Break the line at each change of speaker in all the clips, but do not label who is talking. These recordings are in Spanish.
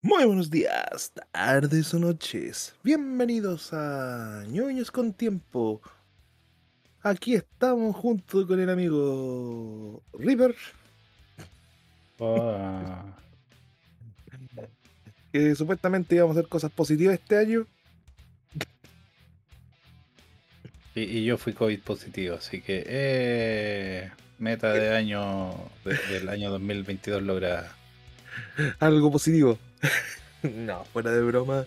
Muy buenos días, tardes o noches. Bienvenidos a ñoños con tiempo. Aquí estamos junto con el amigo River,
Ah,
que supuestamente íbamos a hacer cosas positivas este año.
y, y yo fui COVID positivo, así que eh, meta de año de- del año 2022 lograda.
Algo positivo. no, fuera de broma.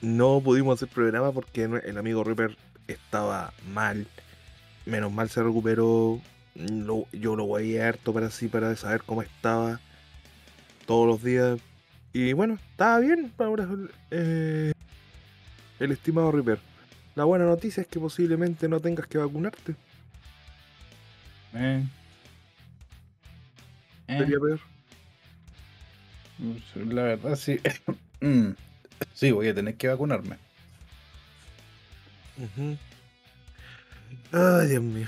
No pudimos hacer programa porque el amigo River estaba mal. Menos mal se recuperó. Lo- yo lo voy harto para así, para saber cómo estaba todos los días. Y bueno, estaba bien ahora eh, el estimado River. La buena noticia es que posiblemente no tengas que vacunarte.
Eh. Eh,
Sería peor.
La verdad sí. Mm, sí, voy a tener que vacunarme.
Ay, Dios mío.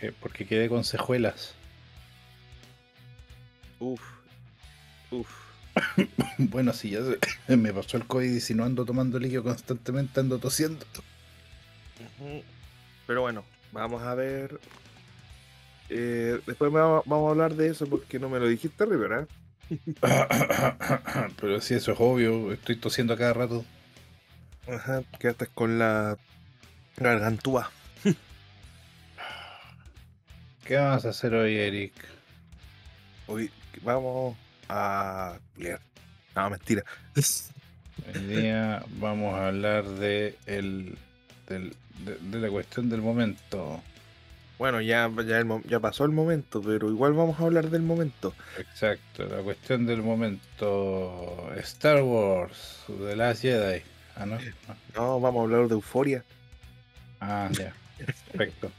eh, porque quedé con cejuelas.
Uf. Uf.
Bueno, sí, ya se- me pasó el COVID y si no ando tomando líquido constantemente, ando tosiendo.
Pero bueno, vamos a ver. Eh, después me va- vamos a hablar de eso porque no me lo dijiste, River, ¿eh?
Pero sí, eso es obvio, estoy tosiendo a cada rato.
Ajá, quedaste con la gargantúa.
¿Qué vamos a hacer hoy, Eric?
Hoy vamos a. No, mentira.
Hoy día vamos a hablar de, el, del- de, de la cuestión del momento.
Bueno, ya, ya, el ya pasó el momento, pero igual vamos a hablar del momento.
Exacto, la cuestión del momento. Star Wars, The Last Jedi. Ah, no. no.
Vamos a hablar de euforia.
Ah, ya. Perfecto.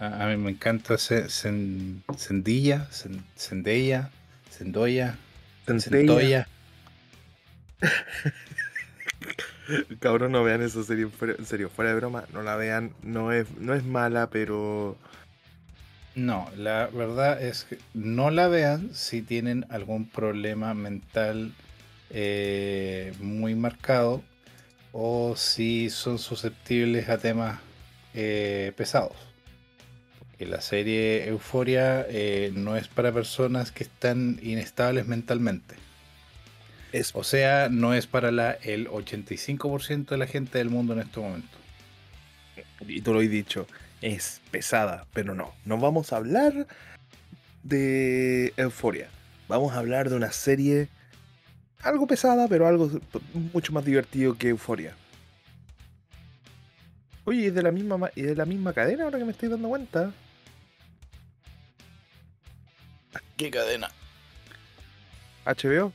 A, a mí me encanta Zendaya, Zendoya,
Centella.
Centoya.
Cabrón, no vean esa serie en serio, fuera de broma, no la vean, no es, no es mala, pero
No, la verdad es que no la vean si tienen algún problema mental eh, muy marcado o si son susceptibles a temas eh, pesados. Porque la serie Euforia eh, no es para personas que están inestables mentalmente.
Es
O sea, no es para la, el 85% de la gente del mundo en este momento.
y tú lo has dicho, es pesada, pero no, no vamos a hablar de Euforia. Vamos a hablar de una serie algo pesada, pero algo mucho más divertido que Euforia. Oye, ¿y es de la misma ma- y de la misma cadena ahora que me estoy dando cuenta?
¿Qué cadena?
HBO.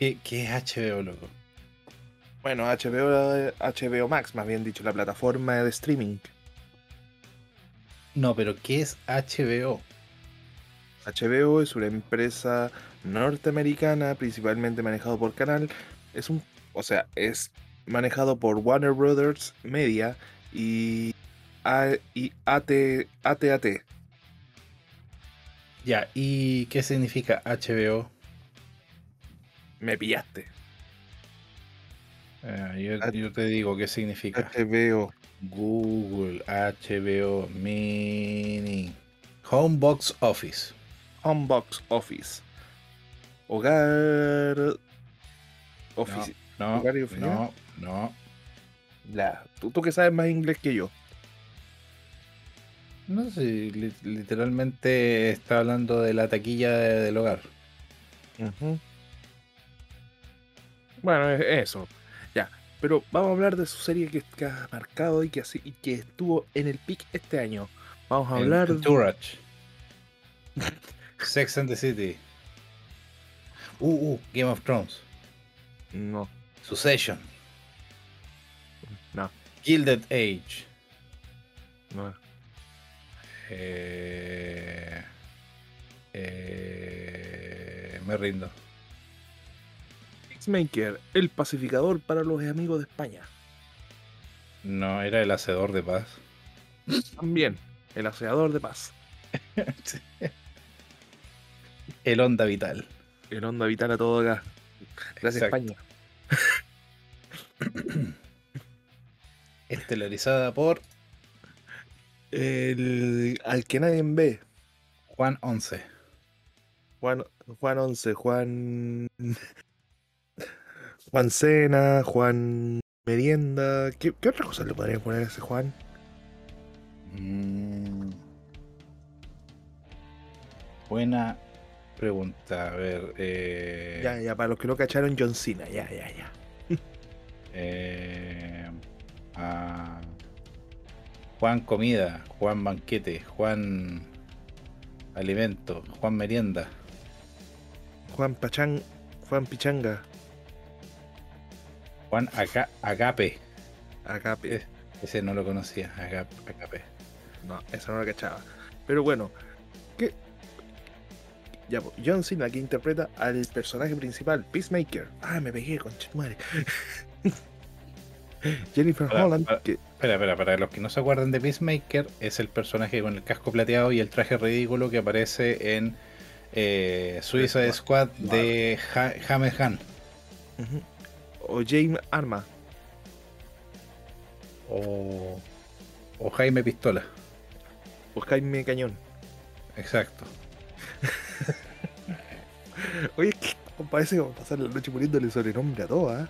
¿Qué, qué es HBO, loco?
Bueno, HBO, HBO Max, más bien dicho, la plataforma de streaming.
No, pero ¿qué es HBO?
HBO es una empresa norteamericana, principalmente manejado por Canal. Es un, o sea, es manejado por Warner Brothers Media y, A- y AT, AT&T.
Ya, ¿y qué significa HBO?
Me pillaste.
Eh, yo, yo te digo qué significa.
HBO.
Google, HBO, Mini. Homebox Office.
Homebox Office. Hogar. Office.
No,
¿Hogar y oficina?
no, no.
La- tú, tú que sabes más inglés que yo.
No sé, li- literalmente está hablando de la taquilla de- del hogar.
Ujú. Bueno, es eso. Ya. Pero vamos a hablar de su serie que, que ha marcado y que, así, y que estuvo en el pic este año. Vamos a hablar de.
Entourage. Sex and the City. Uh, uh, Game of Thrones.
No,
Succession.
no,
Gilded Age.
no.
Eh, eh, me rindo.
Peacemaker, el pacificador para los amigos de España.
No, era el hacedor de paz.
También, el aseador de paz.
El Onda Vital.
El Onda Vital a todo acá. Gracias,
Exacto.
España.
Estelarizada por
El, al que nadie ve.
Juan 11.
Juan, Juan 11, Juan. Juan Cena, Juan Merienda. ¿Qué, qué otra cosa le podrían poner a ese Juan?
Mm. Buena pregunta. A ver. Eh,
Ya, ya, para los que no cacharon, John Cena. Ya, ya, ya.
eh, ah, Juan Comida, Juan Banquete, Juan Alimento, Juan Merienda,
Juan Pachán, Juan Pichanga.
Juan Aga- Agape.
Agape.
Ese no lo conocía, Aga- Agape.
No, eso no lo cachaba. Pero bueno, ¿qué? Ya, pues, John Cena que interpreta al personaje principal, Peacemaker. Ah, me pegué, con madre. Jennifer
Para-
Holland,
para-
que
Espera, espera, para los que no se acuerdan de Peacemaker, es el personaje con el casco plateado y el traje ridículo que aparece en eh, Suicide Squad de James Gunn.
ujú, o James Arma,
O, o Jaime Pistola.
o Jaime Cañón.
Exacto.
Oye, es que parece que vamos a pasar la noche poniéndole sobrenombre a todo, ¿ah?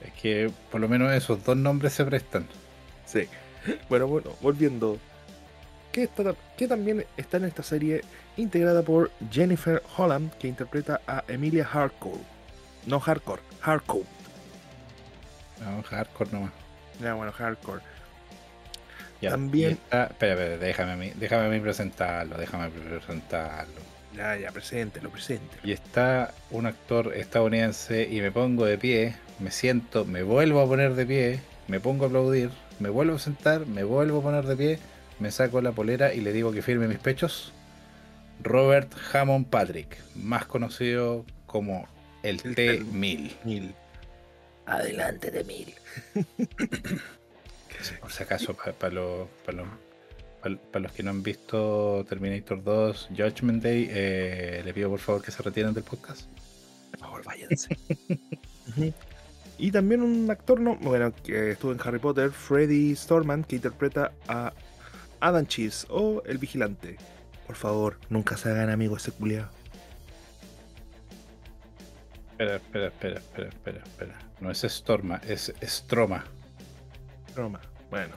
Es que por lo menos esos dos nombres se prestan.
Sí. Bueno, bueno, volviendo. Que, está, que también está en esta serie integrada por Jennifer Holland, que interpreta a Emilia Harcourt. No Hardcore, Harcourt.
No, hardcore nomás.
Ya, bueno, Hardcore.
Ya,
También-
está- espera, espera, déjame a mí, déjame a mí presentarlo, déjame presentarlo.
Ya, ya, preséntelo, preséntelo.
Y está un actor estadounidense y me pongo de pie, me siento, me vuelvo a poner de pie, me pongo a aplaudir, me vuelvo a sentar, me vuelvo a poner de pie, me saco la polera y le digo que firme mis pechos. Robert Hammond Patrick, más conocido como el
El
T-1000.
Mil. Adelante de mil.
Por si acaso, para los, pa los, pa- pa los que no han visto Terminator 2 Judgment Day, eh, le pido por favor que se retiren del podcast.
Por favor, váyanse. Y también un actor, no, bueno, que estuvo en Harry Potter, Freddy Storman, que interpreta a Adam Cheese o El Vigilante. Por favor, nunca se hagan amigos ese culiao.
Espera, espera, espera, espera, espera, espera. No es Storma, es Stroma.
Broma. Bueno.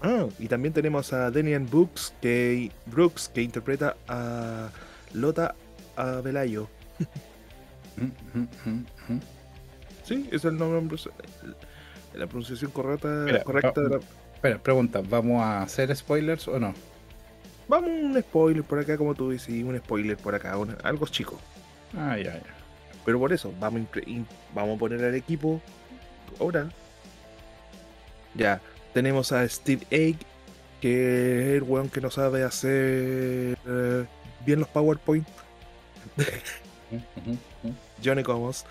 Ah, y también tenemos a Daniel Brooks que, Brooks, que interpreta a Lota
mm.
Sí, es el nombre, la pronunciación correcta,
Espera,
correcta de la...
Espera, pregunta, ¿vamos a hacer spoilers o no?
Vamos un spoiler por acá, como tú dices, un spoiler por acá, algo chico.
Ah, ya, ya.
Pero por eso, vamos vamos a poner al equipo ahora. Ya, tenemos a Steve Egg, que es el weón que no sabe hacer eh, bien los PowerPoint. Johnny Comos.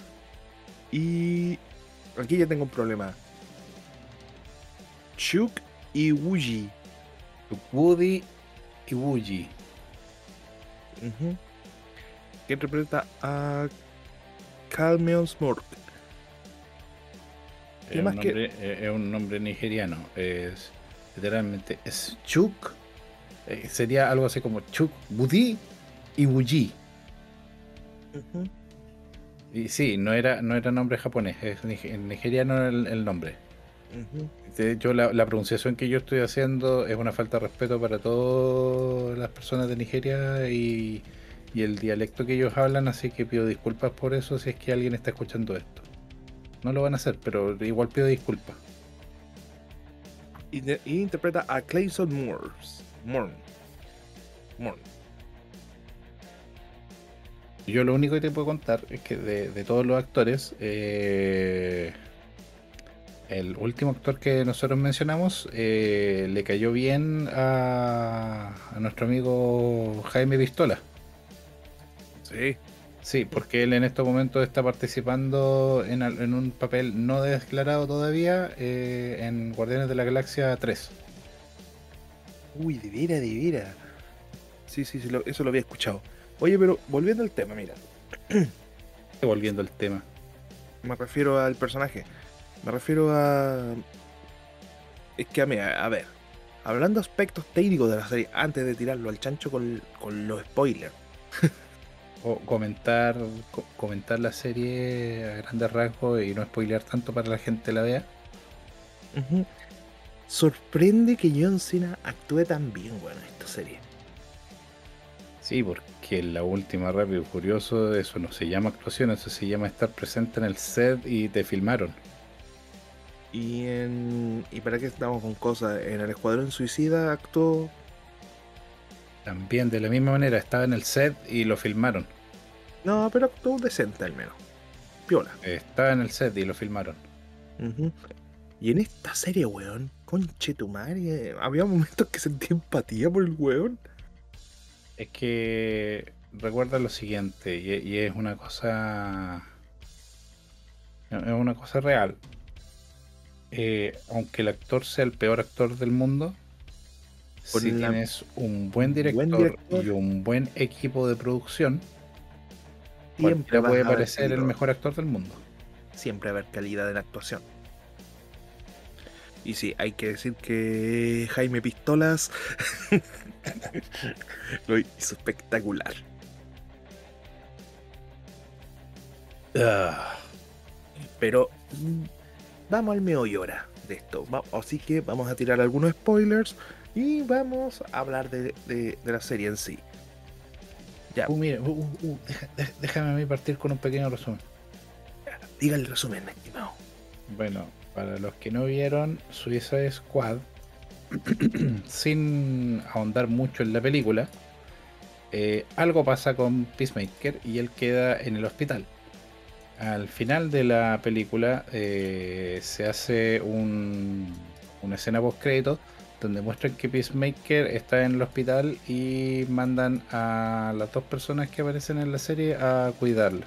Y aquí ya tengo un problema. Chuck y Wuji.
Woody y Woogie.
Ujú. Que interpreta a Calmeon Smurk. ¿Qué
Es,
más
un
que-
nombre, eh, es un nombre nigeriano. Es literalmente es Chuk. eh, sería algo así como Chuk Budi y Wuji. Y sí, no era, no era nombre japonés, es nigeriano el, el nombre.
Ujú.
De hecho, la, la pronunciación que yo estoy haciendo es una falta de respeto para todas las personas de Nigeria y, y el dialecto que ellos hablan, así que pido disculpas por eso si es que alguien está escuchando esto. No lo van a hacer, pero igual pido disculpas.
Y interpreta a Clayson Moores. Morn. Morn.
Yo lo único que te puedo contar es que de, de todos los actores, eh, el último actor que nosotros mencionamos eh, le cayó bien a, a nuestro amigo Jaime Pistola.
Sí.
Sí, porque él en estos momentos está participando en, en un papel no declarado todavía eh, en Guardianes de la Galaxia 3.
Uy, de veras, de veras. Sí, sí, sí, lo- eso lo había escuchado. Oye, pero volviendo al tema, mira.
Volviendo al tema.
Me refiero al personaje. Me refiero a. Es que a mí, a, ver. Hablando de aspectos técnicos de la serie, antes de tirarlo al chancho con, con los spoilers.
O comentar, co- comentar la serie a grandes rasgos y no spoilear tanto para la gente la vea.
Sorprende que John Cena actúe tan bien, bueno, en esta serie.
Sí, porque en la última Rápido y Furioso eso no se llama actuación, eso se llama estar presente en el set y te filmaron.
Y en. ¿Y para qué estamos con cosas? En el Escuadrón Suicida actuó.
También de la misma manera, estaba en el set y lo filmaron.
No, pero actuó decente al menos. Piola.
Estaba en el set y lo filmaron.
Y en esta serie, weón, conche tu madre, había momentos que sentí empatía por el weón.
Es que recuerda lo siguiente, y, y es una cosa. Es una cosa real. Eh, aunque el actor sea el peor actor del mundo, si
la-
tienes un buen director,
buen director.
y un buen equipo de producción,
Siempre
puede parecer el mejor actor del mundo.
Siempre va a haber calidad en la actuación. Y sí, hay que decir que Jaime Pistolas lo hizo espectacular.
Ah,
Pero vamos al meollo ahora de esto. Así que vamos a tirar algunos spoilers y vamos a hablar de, de- de la serie en sí. Ya,
uh, mira, uh, uh, uh, déjame a mí partir con un pequeño resumen.
diga el resumen, estimado.
Bueno, para los que no vieron Suicide Squad, sin ahondar mucho en la película, eh, algo pasa con Peacemaker y él queda en el hospital. Al final de la película eh, se hace un- una escena post crédito donde muestran que Peacemaker está en el hospital y mandan a las dos personas que aparecen en la serie a cuidarlo.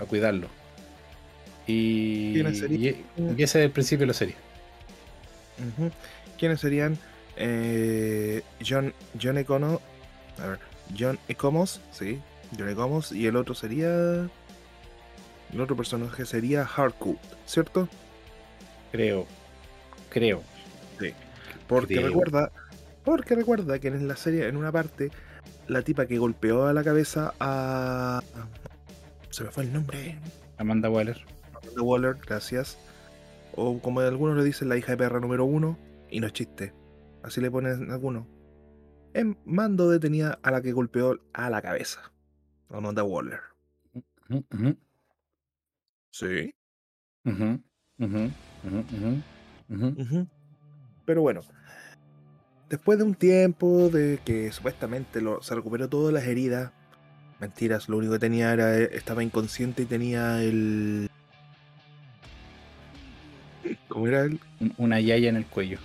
A cuidarlo. Y,
¿Quiénes serían?
y- y ese es el principio de la serie.
¿Quiénes serían? Eh, John, John Econo. A ver, John Ecomos, sí. John Ecomos. Y el otro sería. El otro personaje sería Hardcourt, ¿cierto?
Creo. Creo.
Porque
Creo.
recuerda. Porque recuerda que en la serie, en una parte, la tipa que golpeó a la cabeza a. Se me fue el nombre.
Amanda Waller.
Amanda Waller, gracias. O como algunos le dicen, la hija de perra número uno. Y no es chiste. Así le ponen algunos. En mando detenida a la que golpeó a la cabeza. Amanda Waller.
Ujú, ujú,
Sí.
ujú, ujú, ujú, ujú, ujú.
Ujú. Pero bueno. Después de un tiempo de que supuestamente lo- se recuperó todas las heridas. Mentiras, lo único que tenía era. Estaba inconsciente y tenía el. ¿Cómo era?
Un- Una yaya en el cuello.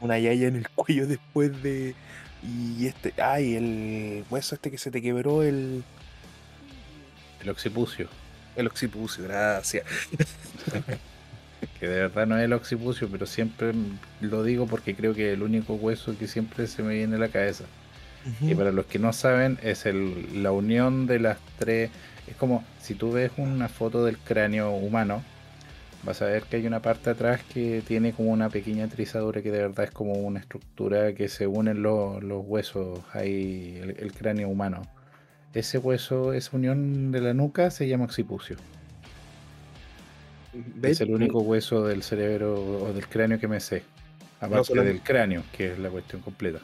una yaya en el cuello después de. Y este. Ay, el hueso este que se te quebró, el.
El occipucio.
El occipucio, gracias.
Que de verdad no es el occipucio, pero siempre lo digo porque creo que es el único hueso que siempre se me viene a la cabeza. Y para los que no saben, es el, la unión de las tres. Es como si tú ves una foto del cráneo humano, vas a ver que hay una parte atrás que tiene como una pequeña trizadura que de verdad es como una estructura que se unen los, los huesos, ahí el, el cráneo humano. Ese hueso, esa unión de la nuca se llama occipucio.
¿Ves?
Es el único hueso del cerebro o del cráneo que me sé. Aparte
solamente-
del cráneo, que es la cuestión completa.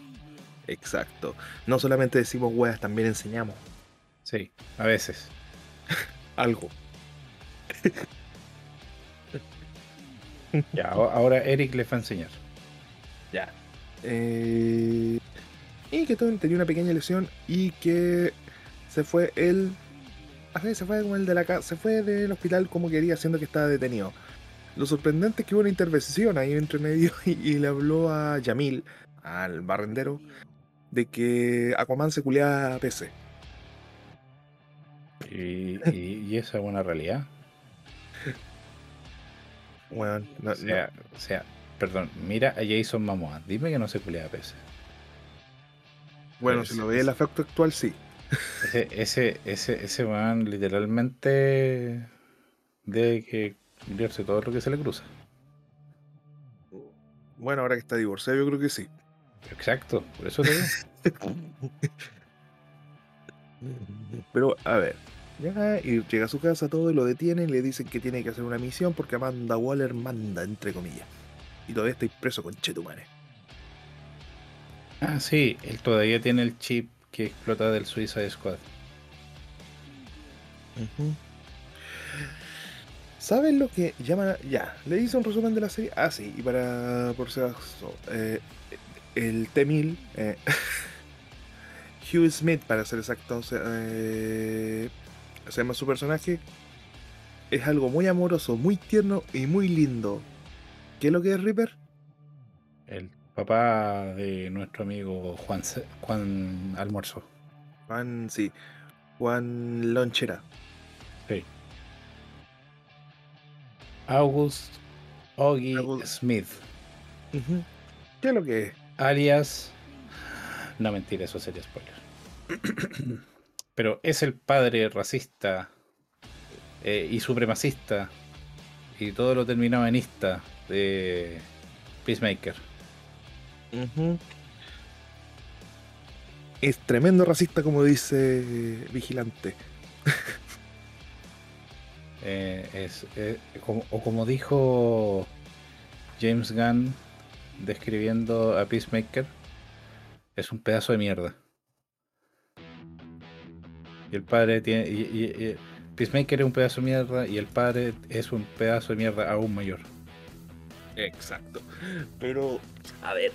Exacto. No solamente decimos weas, también enseñamos
Sí, a veces.
algo.
Ya, ahora Eric les va a enseñar.
Ya. Eh, y que Tony tenía una pequeña lesión y que se fue él. Así se fue como el de la casa. Se fue del hospital como quería, siendo que estaba detenido. Lo sorprendente es que hubo una intervención ahí entre medio y, y le habló a Yamil, al barrendero, de que Aquaman se culeaba a PC.
Y, y- y esa es una realidad.
Bueno, no-
O sea, o sea, perdón, mira a Jason Momoa. Dime que no se culea a peces.
Bueno, si lo ve el efecto actual, sí.
Ese, ese, ese, ese man literalmente debe que cambiarse todo lo que se le cruza.
Bueno, ahora que está divorciado, yo creo que sí.
Exacto, por eso te digo.
Pero, a ver, ya, y llega a su casa todo y lo detienen, le dicen que tiene que hacer una misión porque Amanda Waller manda, entre comillas. Y todavía está preso con Chetumare.
Ah, sí, él todavía tiene el chip que explota del Suicide Squad.
¿Saben lo que llaman? Ya, le hice un resumen de la serie. Ah, sí, y para por si acaso, eh, el T-1000, eh, Hugh Smith, para ser exacto, eh, se llama su personaje. Es algo muy amoroso, muy tierno y muy lindo. ¿Qué es lo que es Reaper?
El papá de nuestro amigo Juan, Juan Almuerzo.
Juan, sí. Juan Lonchera.
Sí. August Oggy Smith.
¿Qué es lo que es?
Alias. No mentira, eso sería spoiler. Pero es el padre racista eh, y supremacista y todo lo terminabanista de Peacemaker.
Es tremendo racista, como dice Vigilante.
Eh, es, eh, o como dijo James Gunn describiendo a Peacemaker, es un pedazo de mierda. Y el padre tiene. Y, Peacemaker es un pedazo de mierda y el padre es un pedazo de mierda aún mayor.
Exacto. Pero, a ver.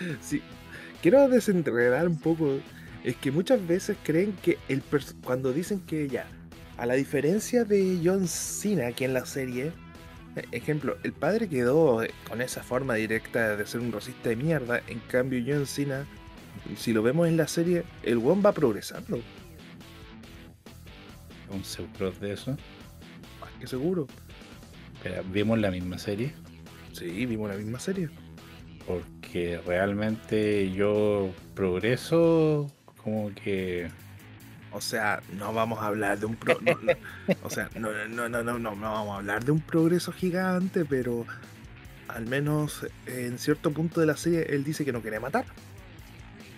sí. Quiero desenredar un poco. Es que muchas veces creen que el cuando dicen que ya a la diferencia de John Cena aquí en la serie, ejemplo, el padre quedó con esa forma directa de ser un racista de mierda, en cambio John Cena, si lo vemos en la serie, el one va progresando.
¿Un seguro de eso?
Más que seguro.
Pero, ¿vimos la misma serie?
Sí, vimos la misma serie.
Porque realmente yo progreso como que
o sea, no vamos a hablar de un pro o sea, no, no, no, no, no, vamos a hablar de un progreso gigante, pero al menos en cierto punto de la serie él dice que no quiere matar.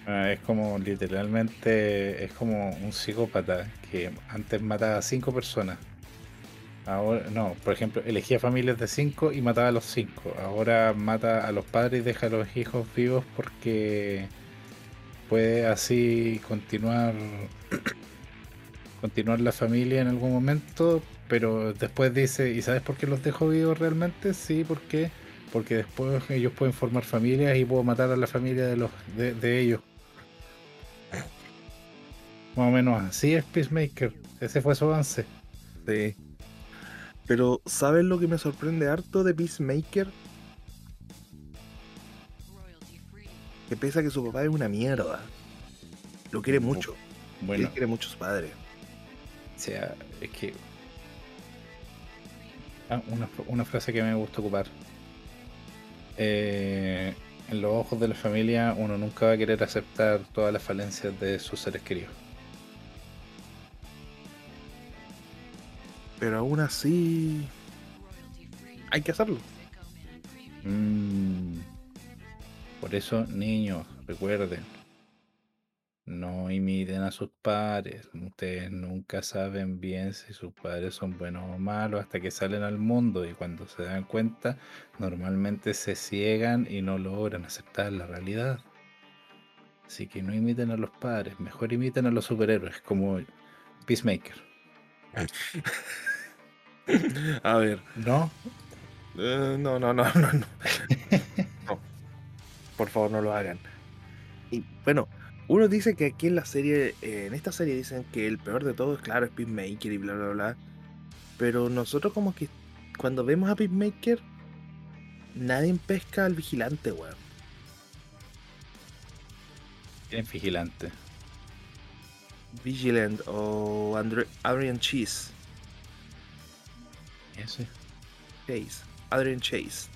Ah, es como literalmente, es como un psicópata que antes mataba a cinco personas. Ahora, no, por ejemplo, elegía familias de cinco y mataba a los cinco. Ahora mata a los padres y deja a los hijos vivos porque puede así continuar continuar la familia en algún momento, pero después dice, ¿y sabes por qué los dejo vivos realmente? Sí, ¿por qué? Porque después ellos pueden formar familias y puedo matar a la familia de los de, ellos. Más o menos así es Peacemaker. Ese fue su avance.
Sí. Pero, ¿sabes lo que me sorprende harto de Peacemaker? Que pese a que su papá es una mierda. Lo quiere mucho. Bueno. Él quiere mucho a su padre.
O sea, es que. Ah, una, frase que me gusta ocupar. Eh, en los ojos de la familia, uno nunca va a querer aceptar todas las falencias de sus seres queridos.
Pero aún así. Hay que hacerlo.
Mm. Por eso, niños, recuerden, no imiten a sus padres. Ustedes nunca saben bien si sus padres son buenos o malos hasta que salen al mundo y cuando se dan cuenta normalmente se ciegan y no logran aceptar la realidad. Así que no imiten a los padres, mejor imiten a los superhéroes como Peacemaker.
a ver.
¿No?
Eh, no, no, no, no, no. Por favor, no lo hagan. Y bueno, uno dice que aquí en la serie, eh, en esta serie dicen que el peor de todo es claro, es Peacemaker y bla bla bla. Pero nosotros como que cuando vemos a Peacemaker, nadie pesca al vigilante, weón.
¿Quién es vigilante?
Vigilant o Adrian Chase.
Ese.
Chase. Adrian Chase.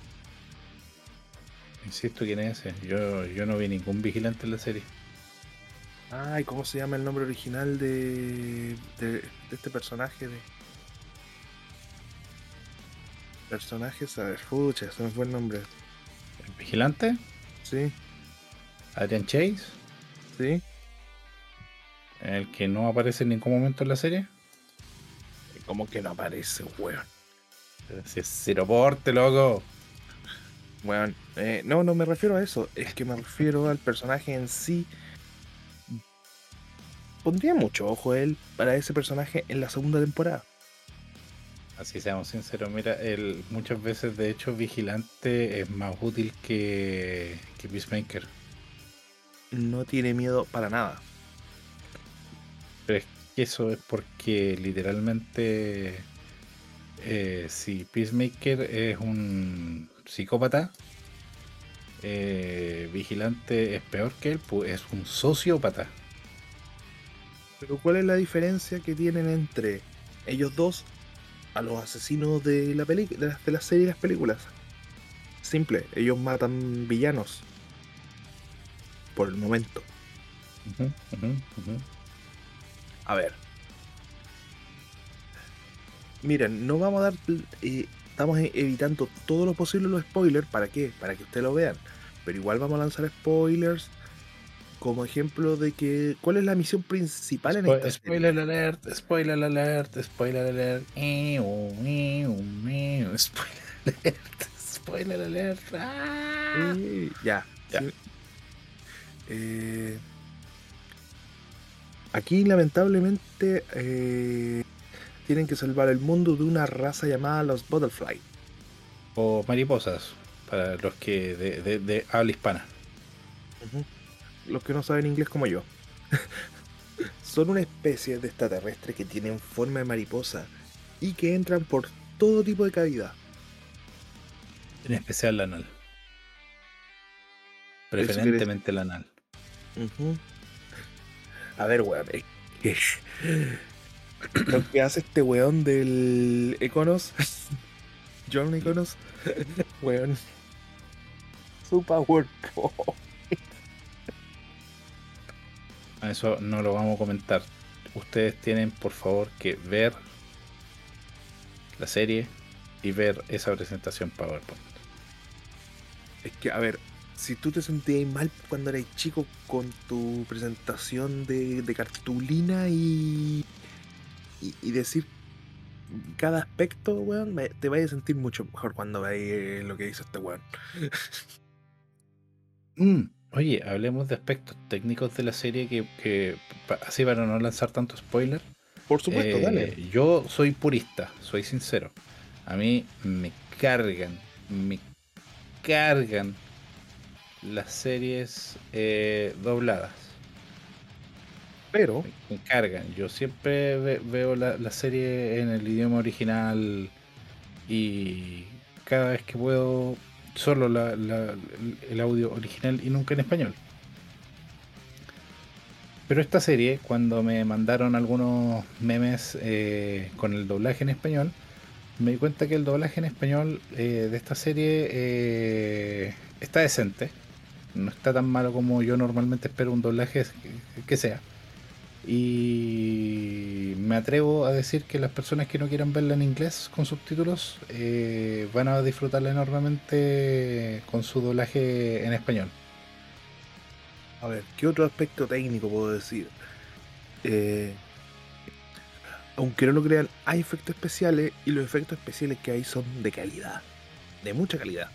Insisto, ¿quién es ese? Yo, yo no vi ningún vigilante en la serie.
Ay, ¿cómo se llama el nombre original de, de, de este personaje? De... Personajes, a ver, fucha, se me fue el nombre.
¿El vigilante?
Sí,
¿Adrian Chase?
sí.
¿El que no aparece en ningún momento en la serie?
Como que no aparece, weón.
Si es Ciroporte, loco.
Weón, eh, no, no me refiero a eso. Es que me refiero al personaje en sí. Pondría mucho ojo él para ese personaje en la segunda temporada.
Así seamos sinceros, mira, el, muchas veces de hecho Vigilante es más útil que, que Peacemaker.
No tiene miedo para nada.
Pero es que eso es porque literalmente eh, si Peacemaker es un psicópata, eh, Vigilante es peor que él, pues es un sociópata.
Pero ¿cuál es la diferencia que tienen entre ellos dos a los asesinos de la peli de, la, de la serie y las películas? Simple, ellos matan villanos. Por el momento. A ver. Miren, no vamos a dar. eh, estamos e- evitando todo lo posible los spoilers. ¿Para qué? Para que ustedes lo vean. Pero igual vamos a lanzar spoilers. Como ejemplo de que. ¿Cuál es la misión principal en
Spo-
esta
spoiler alert, spoiler alert, spoiler alert. Ew, ew, ew, Spoiler alert, spoiler alert. ah.
Eh, ya.
Ya.
sí. Eh, aquí, lamentablemente, eh, tienen que salvar el mundo de una raza llamada los Butterfly.
O mariposas, para los que de, de, de habla hispana.
Los que no saben inglés como yo. Son una especie de extraterrestres que tienen forma de mariposa y que entran por todo tipo de cavidad.
En especial la anal. Preferentemente la anal.
A ver, weón. Lo que hace este weón del Econos, John Econos, weón. Su PowerPoint.
Eso no lo vamos a comentar. Ustedes tienen por favor que ver la serie y ver esa presentación PowerPoint.
Es que, a ver, si tú te sentías mal cuando eras chico con tu presentación de, de cartulina y, y, y decir cada aspecto, weón, me- te vayas a sentir mucho mejor cuando veas lo que hizo este weón.
Mm, Oye, hablemos de aspectos técnicos de la serie que, que así para no lanzar tanto spoiler.
Por supuesto,
Eh,
dale.
Yo soy purista, soy sincero. A mí me cargan, me cargan las series eh, dobladas.
Pero,
Me. Yo siempre ve- veo la, serie en el idioma original y cada vez que puedo solo el audio original y nunca en español. Pero esta serie, cuando me mandaron algunos memes eh, con el doblaje en español, me di cuenta que el doblaje en español eh, de esta serie eh, está decente. No está tan malo como yo normalmente espero un doblaje que sea. Y me atrevo a decir que las personas que no quieran verla en inglés con subtítulos eh, van a disfrutarla enormemente con su doblaje en español.
a ver, ¿qué otro aspecto técnico puedo decir? Eh, aunque no lo crean, hay efectos especiales y los efectos especiales que hay son de calidad. De mucha calidad.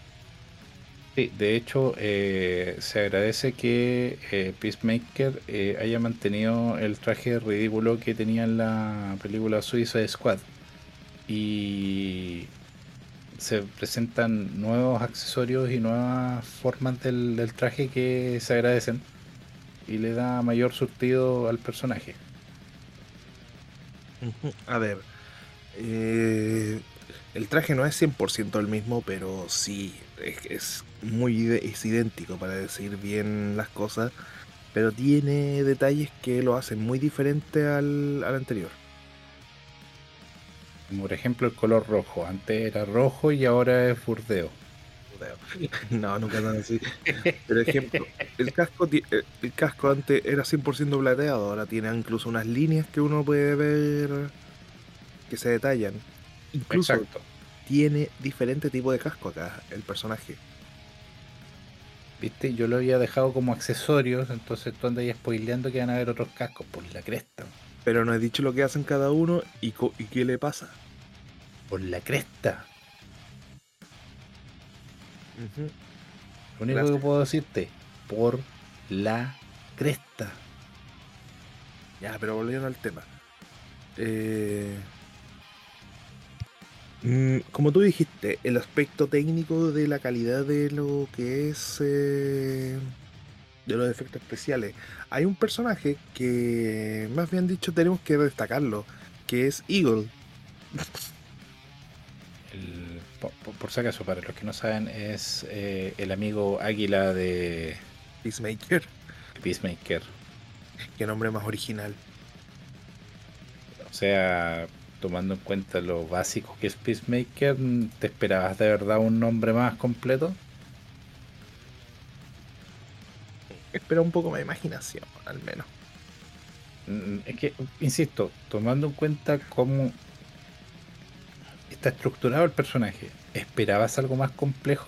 Sí, de hecho, eh, se agradece que eh, Peacemaker eh, haya mantenido el traje ridículo que tenía en la película Suicide Squad. Y se presentan nuevos accesorios y nuevas formas del, traje que se agradecen. Y le da mayor surtido al personaje.
A ver, el traje no es 100% el mismo, pero sí, es muy es idéntico para decir bien las cosas, pero tiene detalles que lo hacen muy diferente al, al anterior.
Como por ejemplo el color rojo. Antes era rojo y ahora es burdeo.
No, nunca tan así. Pero ejemplo, el casco, eh, el casco antes era 100% plateado, ahora tiene incluso unas líneas que uno puede ver que se detallan. Incluso tiene diferente tipo de casco acá, el personaje.
Viste, yo lo había dejado como accesorios, entonces tú andas ahí spoileando que van a haber otros cascos por la cresta.
Pero no he dicho lo que hacen cada uno y, y qué le pasa.
Por la cresta. Lo único que puedo decirte, por la cresta.
Ya, pero volviendo al tema. Eh, como tú dijiste, el aspecto técnico de la calidad de lo que es eh, de los efectos especiales. Hay un personaje que, más bien dicho, tenemos que destacarlo, que es Eagle.
por, si acaso, para los que no saben, es eh, el amigo águila de
Peacemaker.
Peacemaker.
Qué nombre más original.
O sea, tomando en cuenta lo básico que es Peacemaker, ¿te esperabas de verdad un nombre más completo?
Espera un poco más de imaginación, al menos.
Mm, es que, insisto, tomando en cuenta cómo está estructurado el personaje. ¿Esperabas algo más complejo?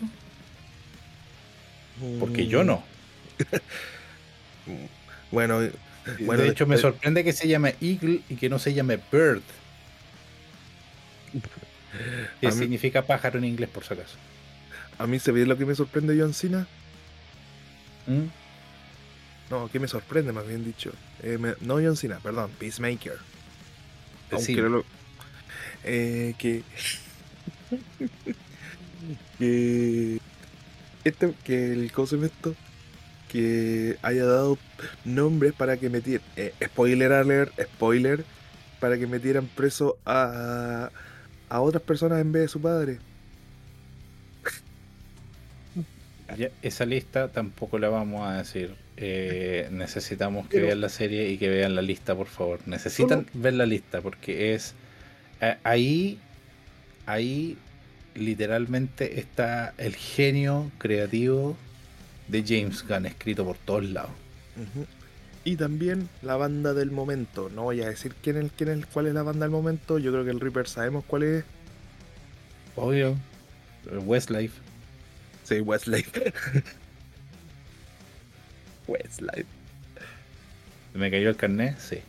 Porque yo no.
bueno,
de hecho me sorprende que se llame Eagle y que no se llame Bird. ¿Qué significa pájaro en inglés, por si acaso?
A mí se ve lo que me sorprende John Cena. ¿Mm? No, ¿qué me sorprende, más bien dicho? Eh, no John Cena, perdón, Peacemaker. Aunque lo, eh, que, que, este, que el esto que haya dado nombres para que metieran, eh, spoiler alert, spoiler, para que metieran preso a, a otras personas en vez de su padre.
esa lista tampoco la vamos a decir. Eh, necesitamos que vean la serie y que vean la lista, por favor. Necesitan ver la lista porque es ahí, ahí literalmente está el genio creativo de James Gunn escrito por todos lados.
Y también la banda del momento. No voy a decir quién es, quién es, cuál es la banda del momento. Yo creo que el Reaper sabemos cuál es.
Obvio. Westlife.
Sí, Westlife. Westlife.
¿Me cayó el carnet? Sí.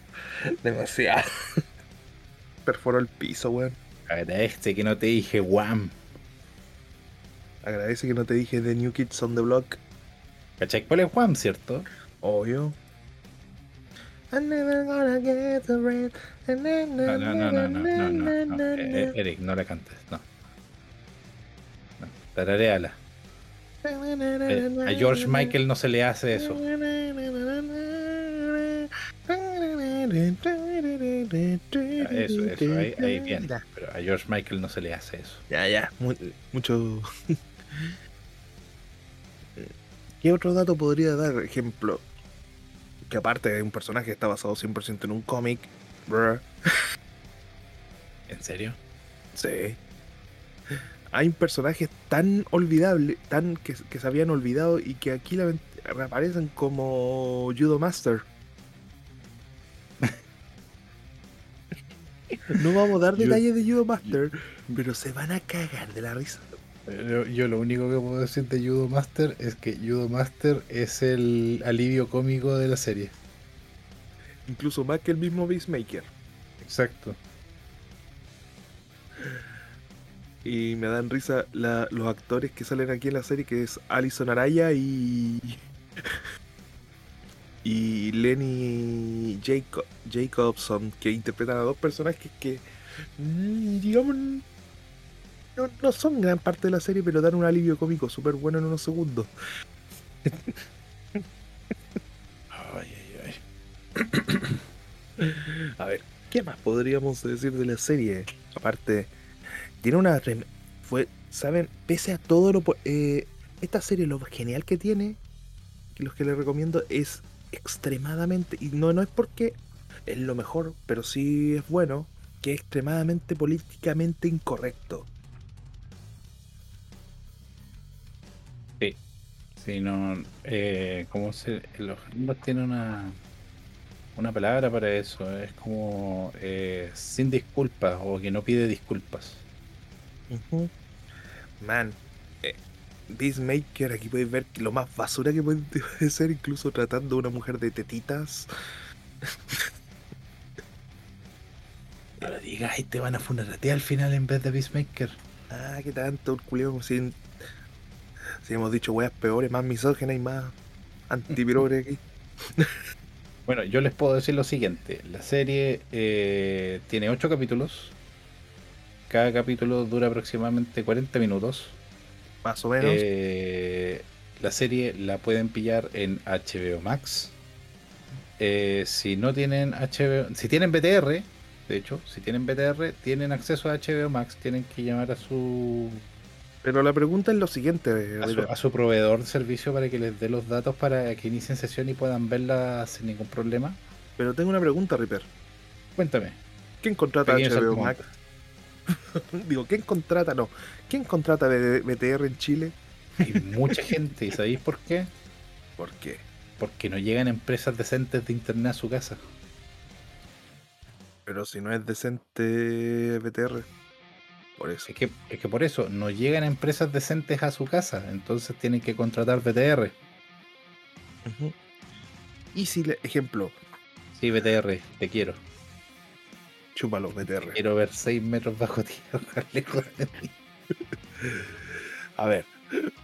Demasiado perforó el piso, weón.
Agradece que no te dije Wham.
Agradece que no te dije The New Kids on the Block.
¿Cachai? ¿Cuál es Wham, cierto?
Obvio. I'm never
gonna get the red. No, no, no, no, no, no, no, eh, Eric, no la cantes, no. No, tarareala. Eh, a George Michael no se le hace eso. Eso, eso, ahí, ahí bien. Pero a George Michael no se le hace eso.
Ya, ya, mucho. ¿Qué otro dato podría dar? Ejemplo, que aparte de un personaje que está basado 100% en un cómic,
¿En serio?
Sí. Hay personajes tan olvidables, tan que, que, se habían olvidado y que aquí reaparecen como Judo Master. No vamos a dar detalles de Judo Master, pero se van a cagar de la risa.
Yo, lo único que puedo decir de Judo Master es que Judo Master es el alivio cómico de la serie.
Incluso más que el mismo Beastmaker.
Exacto.
Y me dan risa los actores que salen aquí en la serie, que es Alison Araya y y Lenny Jacobson, que interpretan a dos personajes que, mm, no, son gran parte de la serie, pero dan un alivio cómico súper bueno en unos segundos. ay, ay, ay. A ver, ¿qué más podríamos decir de la serie? Aparte, tiene una... Fue, ¿saben? Pese a todo lo... Eh, esta serie, lo genial que tiene, que los que les recomiendo es extremadamente, y no, no es porque es lo mejor, pero sí es bueno, que es extremadamente políticamente incorrecto.
Sí, no. Eh, ¿Cómo se.? Los gringos tienen una. Una palabra para eso. Es como. eh, sin disculpas o que no pide disculpas.
Man, eh, Peacemaker, aquí podéis ver lo más basura que puede ser, incluso tratando a una mujer de tetitas.
No lo digas y te van a funar a ti al final en vez de Peacemaker.
Ah, qué tanto, el culeo, si, hemos dicho weas peores, más misógenas y más antiprogre aquí.
Bueno, yo les puedo decir lo siguiente. La serie eh, tiene 8 capítulos. Cada capítulo dura aproximadamente 40 minutos.
Más o menos.
Eh, la serie la pueden pillar en HBO Max. Eh, si no tienen HBO, si tienen BTR, de hecho, si tienen BTR, tienen acceso a HBO Max, tienen que llamar a su
Pero la pregunta es lo siguiente,
a su, a su proveedor de servicio para que les dé los datos para que inicien sesión y puedan verla sin ningún problema.
Pero tengo una pregunta, Ripper.
Cuéntame.
¿Quién contrata HBO Max? Digo, ¿quién contrata? No. ¿Quién contrata BTR en Chile?
Hay mucha gente, ¿y sabéis por qué?
¿Por qué?
Porque no llegan empresas decentes de internet a su casa.
Pero si no es decente BTR. Por eso.
Es que, es que por eso no llegan empresas decentes a su casa, entonces tienen que contratar BTR.
Ujú. Y si, le, ejemplo,
Sí, BTR, te quiero.
chúpalo, BTR.
Quiero ver 6 metros bajo tierra, lejos de mí.
A ver,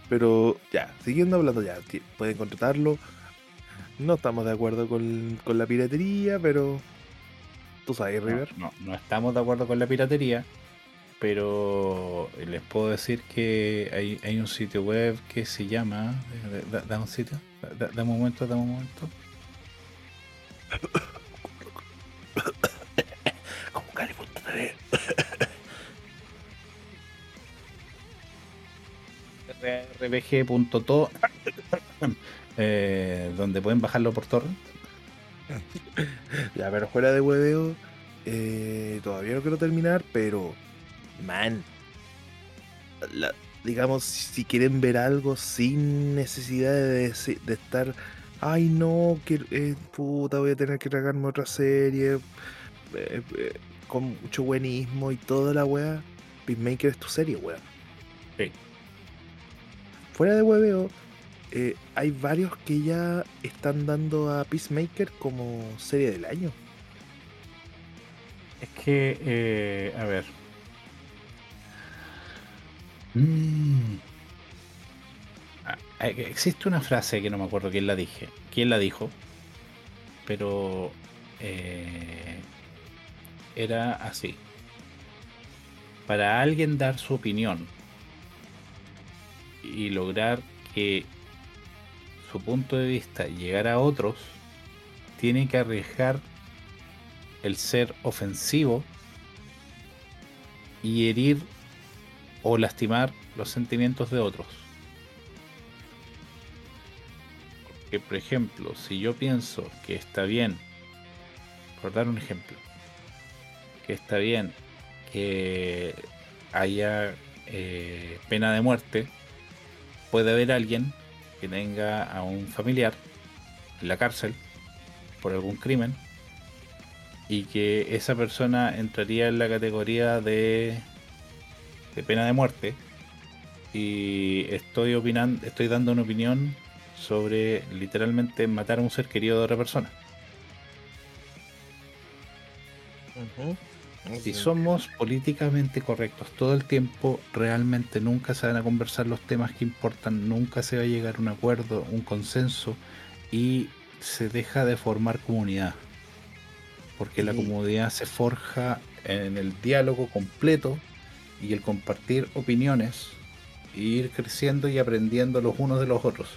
pero ya, siguiendo hablando ya, ti- pueden contratarlo. No estamos de acuerdo con, con la piratería, pero tú sabes, River.
No, no, no estamos de acuerdo con la piratería, pero les puedo decir que hay, hay un sitio web que se llama. eh, da- Dame un sitio, da- da- dame un momento, dame un momento.
Como Cali.tv.
rbg.to eh, donde pueden bajarlo por torrent.
Ya, pero fuera de hueveo, eh, todavía no quiero terminar, pero, man, la- digamos, si quieren ver algo sin necesidad de, de estar, ay no, que eh, puta, voy a tener que tragarme otra serie, eh, eh, con mucho buenismo y toda la wea, Peacemaker es tu serie, wea.
Sí.
Fuera de hueveo, hay varios que ya están dando a Peacemaker como serie del año.
Es que, a ver. Mm. Ah, eh, Existe una frase que no me acuerdo quién la dije, quién la dijo, pero eh, era así. Para alguien dar su opinión y lograr que su punto de vista llegara a otros, tiene que arriesgar el ser ofensivo y herir o lastimar los sentimientos de otros. Porque, por ejemplo, si yo pienso que está bien, por dar un ejemplo, que está bien que haya eh, pena de muerte, puede haber alguien que tenga a un familiar en la cárcel por algún crimen y que esa persona entraría en la categoría de, de pena de muerte y estoy opinando estoy dando una opinión sobre literalmente matar a un ser querido de otra persona. Si somos políticamente correctos todo el tiempo realmente nunca se van a conversar los temas que importan nunca se va a llegar a un acuerdo un consenso y se deja de formar comunidad. Porque la comunidad se forja en el diálogo completo y el compartir opiniones e ir creciendo y aprendiendo los unos de los otros.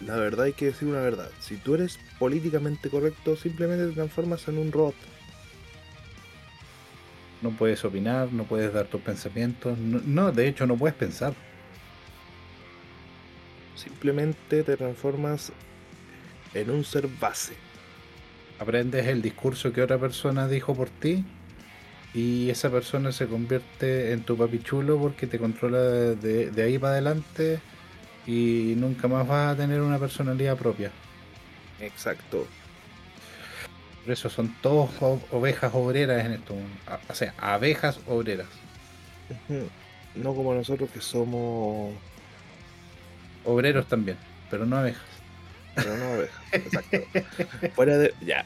La verdad hay que decir una verdad. Si tú eres políticamente correcto, simplemente te transformas en un robot.
No puedes opinar, no puedes dar tus pensamientos, no, no, de hecho no puedes pensar.
Simplemente te transformas en un ser base.
Aprendes el discurso que otra persona dijo por ti y esa persona se convierte en tu papi chulo porque te controla de, de ahí para adelante y nunca más vas a tener una personalidad propia.
Exacto.
Por eso son todos ovejas obreras en esto. O sea, abejas obreras.
No como nosotros que somos
obreros también, pero no abejas.
Pero no abejas, exacto. Fuera de. Ya.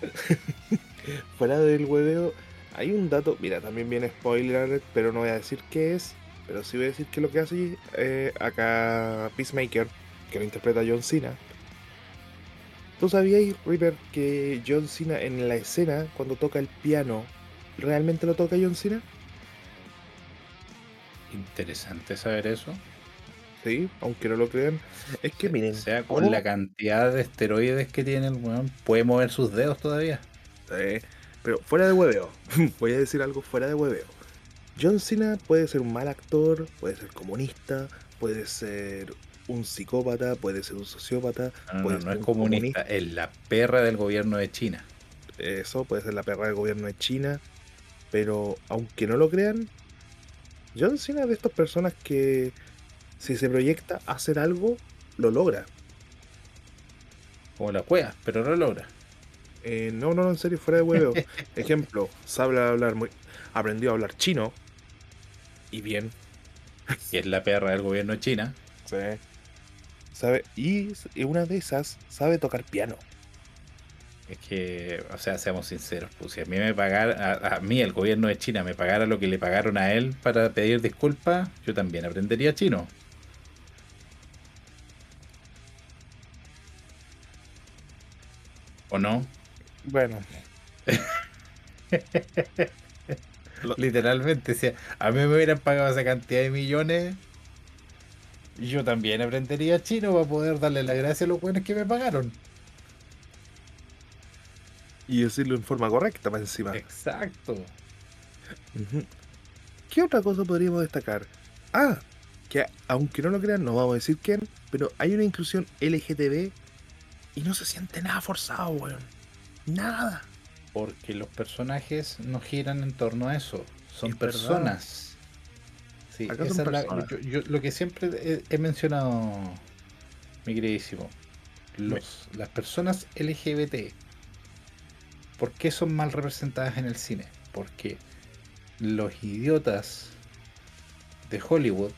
Fuera del hueveo, hay un dato. Mira, también viene spoiler, pero no voy a decir qué es. Pero sí voy a decir que lo que hace eh, acá Peacemaker, que lo interpreta John Cena. ¿Tú sabías, Reaper, que John Cena en la escena, cuando toca el piano, realmente lo toca John Cena?
Interesante saber eso.
Sí, aunque no lo crean. Es que miren. O
sea, con la cantidad de esteroides que tiene el weón, puede mover sus dedos todavía.
Sí, pero fuera de hueveo. Voy a decir algo fuera de hueveo. John Cena puede ser un mal actor, puede ser comunista, puede ser un psicópata, puede ser un sociópata.
No, no, no es comunista, es la perra del gobierno de China.
Eso, puede ser la perra del gobierno de China. Pero aunque no lo crean, John Cena es de estas personas que si se proyecta hacer algo, lo logra.
Como la cueva, pero no lo logra.
Eh, no, no, en serio, fuera de huevo. Ejemplo, sabe hablar muy. Aprendió a hablar chino. Y bien.
Y es la perra del gobierno de China.
Sí. Sabe, y, una de esas sabe tocar piano.
Es que, o sea, seamos sinceros, pues si a mí me pagara, a, mí el gobierno de China me pagara lo que le pagaron a él para pedir disculpas, yo también aprendería chino. ¿O no?
Bueno.
Literalmente, si a mí me hubieran pagado esa cantidad de millones, yo también aprendería chino para poder darle la gracia a los buenos que me pagaron.
Y decirlo en forma correcta para encima.
Exacto.
¿Qué otra cosa podríamos destacar? Ah, que aunque no lo crean, no vamos a decir quién, pero hay una inclusión LGTB y no se siente nada forzado, weón. Nada.
Porque los personajes no giran en torno a eso. Son personas. Sí, esa es yo, lo que siempre he, mencionado, mi queridísimo. Los, las personas LGBT. ¿Por qué son mal representadas en el cine? Porque los idiotas de Hollywood,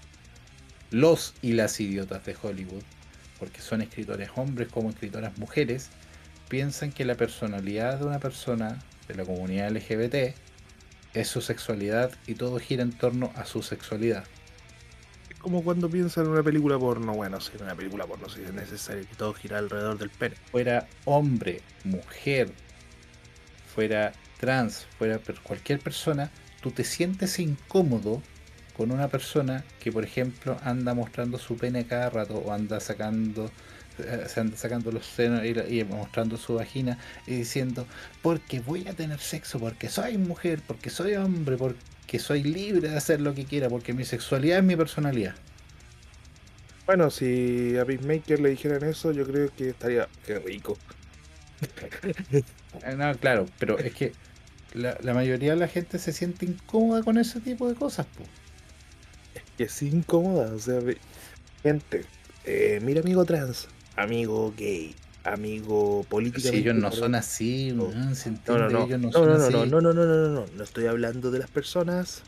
los y las idiotas de Hollywood, porque son escritores hombres como escritoras mujeres, piensan que la personalidad de una persona de la comunidad LGBT es su sexualidad y todo gira en torno a su sexualidad.
Es como cuando piensan en una película porno, bueno, si en una película porno si es necesario que todo gira alrededor del pene.
Fuera hombre, mujer, fuera trans, fuera cualquier persona, tú te sientes incómodo con una persona que, por ejemplo, anda mostrando su pene cada rato o anda sacando se anda sacando los senos y, mostrando su vagina y diciendo, porque voy a tener sexo, porque soy mujer, porque soy hombre, porque soy libre de hacer lo que quiera, porque mi sexualidad es mi personalidad.
Bueno, si a Peacemaker le dijeran eso, yo creo que estaría qué rico.
Eh, no, claro, pero es que la, mayoría de la gente se siente incómoda con ese tipo de cosas, pues
que es incómoda. O sea, gente, eh, mira, amigo trans, amigo gay, amigo político.
Si ellos no son así, no, no, no,
no,
no,
no, no, no, estoy hablando de las personas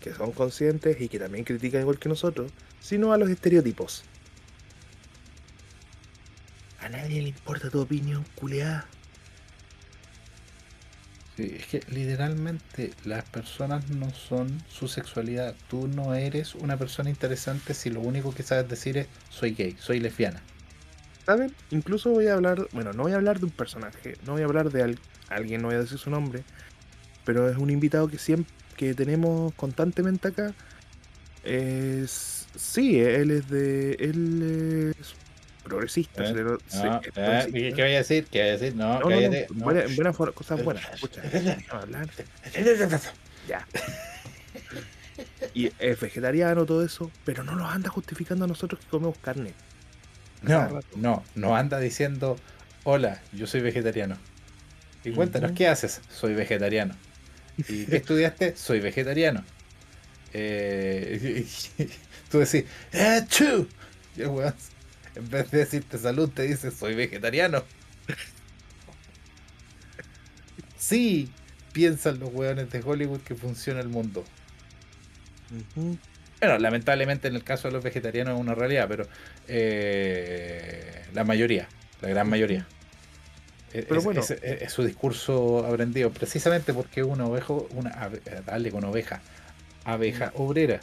que son conscientes y que también critican igual que nosotros, sino a los estereotipos. A nadie le importa tu opinión, culeada.
Sí, es que literalmente las personas no son su sexualidad. Tú no eres una persona interesante si lo único que sabes decir es soy gay, soy lesbiana.
¿Saben? Incluso voy a hablar, bueno, no voy a hablar de un personaje, no voy a hablar de alguien, no voy a decir su nombre, pero es un invitado que siempre que tenemos constantemente acá. Es sí, él es de él es progresista.
¿Eh? ¿Eh? ¿Qué voy a decir? ¿Qué voy a decir? No, no, cállate.
No, Buena, buena cosas buenas. Escucha, hablar. Ya. Y es vegetariano, todo eso, pero no nos anda justificando a nosotros que comemos carne.
No, no, no anda diciendo, hola, yo soy vegetariano. Y cuéntanos, ¿qué haces? Soy vegetariano. ¿Y qué estudiaste? Soy vegetariano. Eh, tú decís, ¡eh, weón. En vez de decirte salud, te dice soy vegetariano. Sí, piensan los weones de Hollywood que funciona el mundo. Bueno, lamentablemente en el caso de los vegetarianos es una realidad, pero eh, la mayoría, la gran mayoría. Pero es, bueno. Es, su discurso aprendido precisamente porque una oveja, una, dale con oveja, abeja obrera.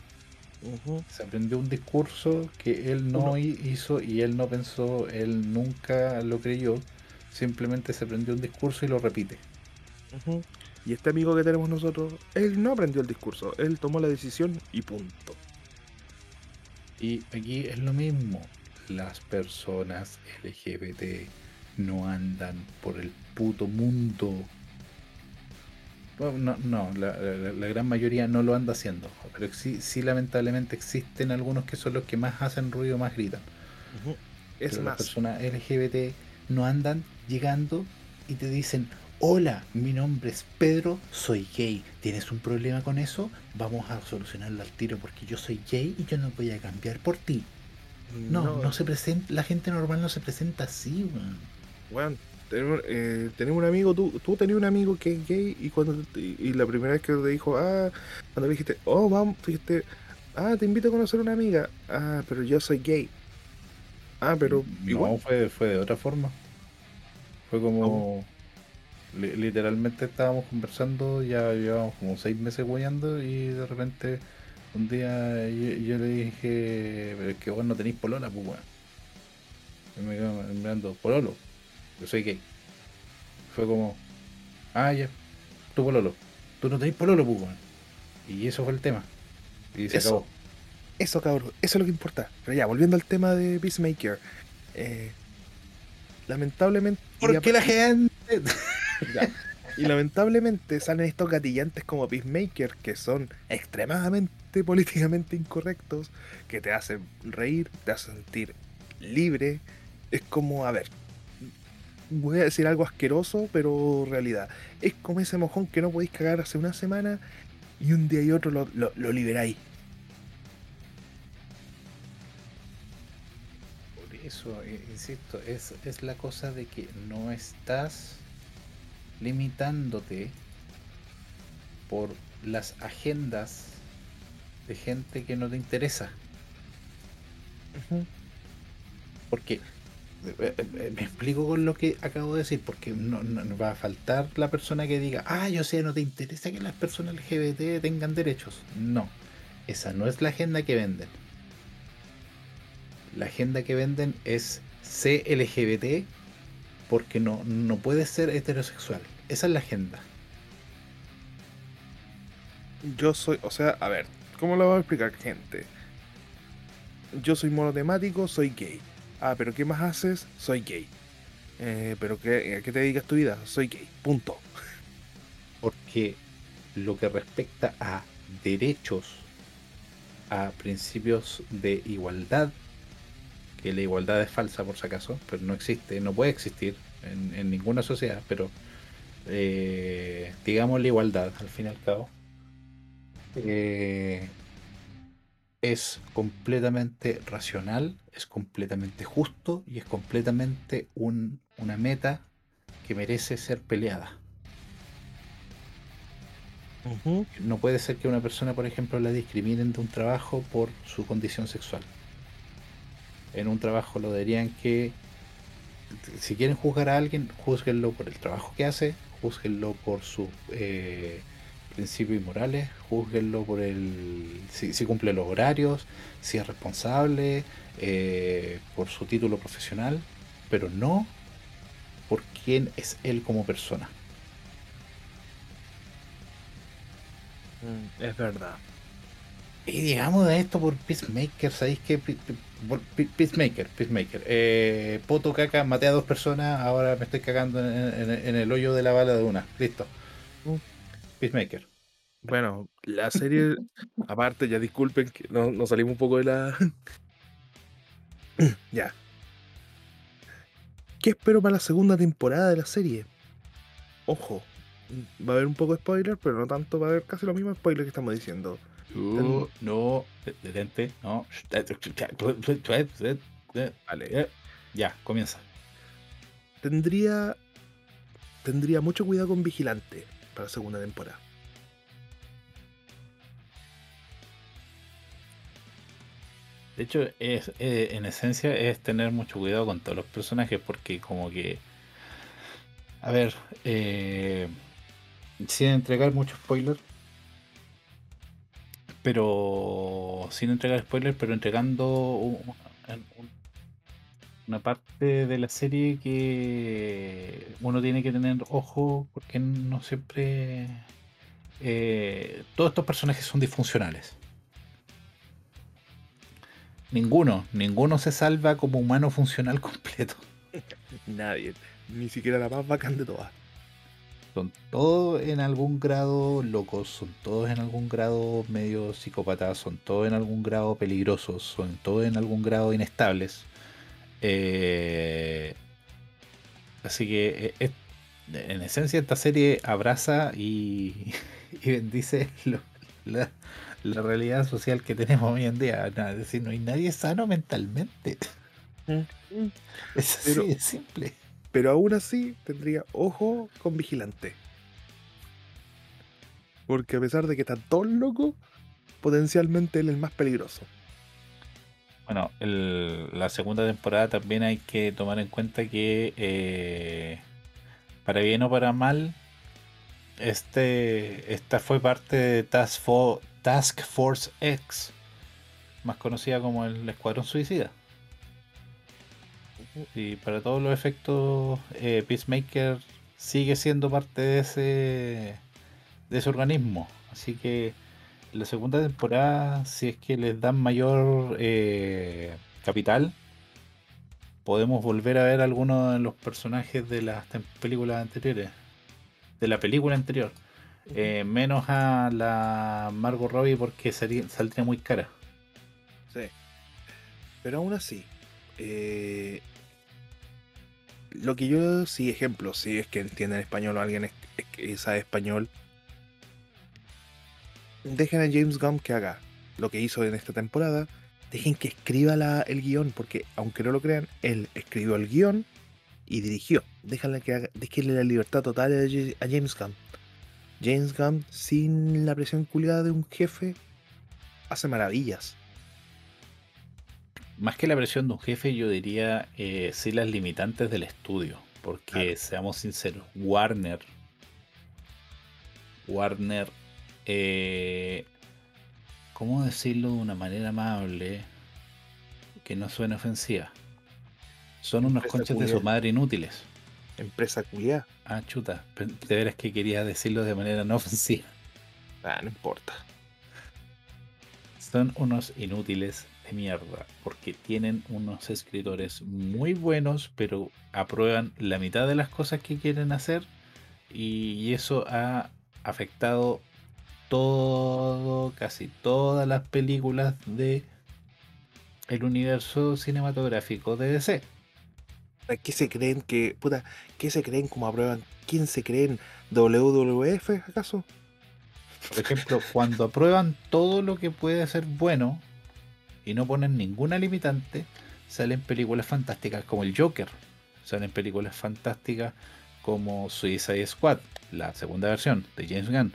Se aprendió un discurso que él no hizo y él no pensó, él nunca lo creyó. Simplemente se aprendió un discurso y lo repite.
Y este amigo que tenemos nosotros, él no aprendió el discurso, él tomó la decisión y punto.
Y aquí es lo mismo. Las personas LGBT no andan por el puto mundo no, no la, gran mayoría no lo anda haciendo, pero sí, sí lamentablemente existen algunos que son los que más hacen ruido, más gritan. Es más. Las personas LGBT no andan llegando y te dicen, hola, mi nombre es Pedro, soy gay. ¿Tienes un problema con eso? Vamos a solucionarlo al tiro porque yo soy gay y yo no voy a cambiar por ti. No, no, se presenta, la gente normal no se presenta así,
Bueno, tenemos, eh, tenemos un amigo, tú, tú tenías un amigo que es gay y cuando y, la primera vez que te dijo, ah, cuando le dijiste, oh, vamos, dijiste, ah, te invito a conocer una amiga, ah, pero yo soy gay. Ah, pero
igual. fue, fue de otra forma. Fue como, literalmente estábamos conversando, ya llevábamos como seis meses guayando y de repente un día yo, le dije, pero es que vos no tenéis polola, pues bueno. Y me quedo mirando, pololo yo soy gay. Fue como, ah, ya, tu pololo. Tú no tenés pololo, pues, Y eso fue el tema. Y se
eso,
acabó.
Eso, cabrón, eso es lo que importa. Pero ya, volviendo al tema de Peacemaker. Eh, lamentablemente.
¿Por qué la gente.?
Y lamentablemente salen estos gatillantes como Peacemaker que son extremadamente políticamente incorrectos, que te hacen reír, te hacen sentir libre. Es como, a ver, voy a decir algo asqueroso, pero realidad. Es como ese mojón que no podéis cagar hace una semana y un día y otro lo, liberáis.
Por eso, eh, insisto, es, es la cosa de que no estás limitándote por las agendas de gente que no te interesa. Porque eh, eh, me explico con lo que acabo de decir, porque no, va a faltar la persona que diga, ah, yo sé, no te interesa que las personas LGBT tengan derechos. No, esa no es la agenda que venden. La agenda que venden es LGBT porque no, no puede ser heterosexual. Esa es la agenda.
Yo soy, o sea, a ver, ¿cómo lo voy a explicar, gente? Yo soy monotemático, soy gay Ah, pero ¿qué más haces? Soy gay. Eh, pero qué, ¿a qué te dedicas tu vida? Soy gay. Punto.
Porque lo que respecta a derechos, a principios de igualdad, que la igualdad es falsa por si acaso, pero no existe, no puede existir en, ninguna sociedad, pero eh, digamos la igualdad al fin y al cabo. Eh, es completamente racional, es completamente justo y es completamente una meta que merece ser peleada. No puede ser que una persona, por ejemplo, la discriminen de un trabajo por su condición sexual. En un trabajo lo dirían que si quieren juzgar a alguien, juzguenlo por el trabajo que hace, juzguenlo por su eh, principios morales, juzguenlo por el si, cumple los horarios, si es responsable, eh, por su título profesional, pero no por quién es él como persona.
Mm, es verdad.
Y digamos de esto por Peacemaker, ¿sabéis qué? Peacemaker, Peacemaker. Eh, Poto caca, maté a dos personas, ahora me estoy cagando en el hoyo de la bala de una. Listo. Mm. Peacemaker.
Bueno, la serie, aparte, ya disculpen que nos salimos un poco de la. ya. ¿Qué espero para la segunda temporada de la serie? Ojo, va a haber un poco de spoiler, pero no tanto, va a haber casi lo mismo spoiler que estamos diciendo.
Uh, no, detente, no.
Vale.
Ya, comienza.
Tendría. Tendría mucho cuidado con Vigilante para la segunda temporada.
De hecho, es, eh, en esencia es tener mucho cuidado con todos los personajes porque como que... A ver, eh, sin entregar mucho spoiler, pero sin entregar spoiler, pero entregando un- un- una parte de la serie que uno tiene que tener ojo porque no siempre eh, todos estos personajes son disfuncionales. Ninguno, ninguno se salva como humano funcional completo.
Nadie. Ni siquiera la más bacán de todas.
Son todos en algún grado locos, son todos en algún grado medio psicópatas, son todos en algún grado peligrosos, son todos en algún grado inestables. Eh, así que eh, es- en esencia esta serie abraza y, y bendice lo- la, la realidad social que tenemos hoy en día. Nada, Es decir, no hay nadie sano mentalmente. Es así
Pero-
de simple.
Pero aún así tendría ojo con Vigilante. Porque a pesar de que está todo loco, potencialmente él es el más peligroso.
Bueno, la segunda temporada también hay que tomar en cuenta que eh, para bien o para mal, este, esta fue parte de Task, Task Force X, más conocida como el Escuadrón Suicida. Y para todos los efectos, eh, Peacemaker sigue siendo parte de ese, de ese organismo. Así que la segunda temporada, si es que les dan mayor eh, capital, podemos volver a ver algunos de los personajes de las películas anteriores. De la película anterior. Eh, menos a la Margot Robbie porque sería- saldría muy cara.
Sí. Pero aún así, eh, lo que yo sí, ejemplo, si es que entienden español o alguien es- que sabe español, dejen a James Gunn que haga lo que hizo en esta temporada, dejen que escriba el guion, porque aunque no lo crean, él escribió el guion y dirigió. Déjenle que haga, déjenle la libertad total a James Gunn. James Gunn, sin la presión culiada de un jefe, hace maravillas.
Más que la presión de un jefe, yo diría eh, sí las limitantes del estudio. Porque
Claro.
seamos sinceros, Warner. Warner. eh, ¿Cómo decirlo de una manera amable? Que no suene ofensiva. Son unos conchas de su madre inútiles.
Empresa culiada.
Ah, chuta. De veras que quería decirlo de manera no ofensiva.
Ah, no importa.
Son unos inútiles de mierda, porque tienen unos escritores muy buenos, pero aprueban la mitad de las cosas que quieren hacer y eso ha afectado todo, casi todas las películas de el universo cinematográfico de DC.
¿Qué se creen que, puta, qué se creen como aprueban? ¿Quién se creen? ¿WWF acaso?
Por ejemplo, cuando aprueban todo lo que puede ser bueno y no ponen ninguna limitante, salen películas fantásticas como el Joker. Salen películas fantásticas como Suicide Squad, la segunda versión de James Gunn.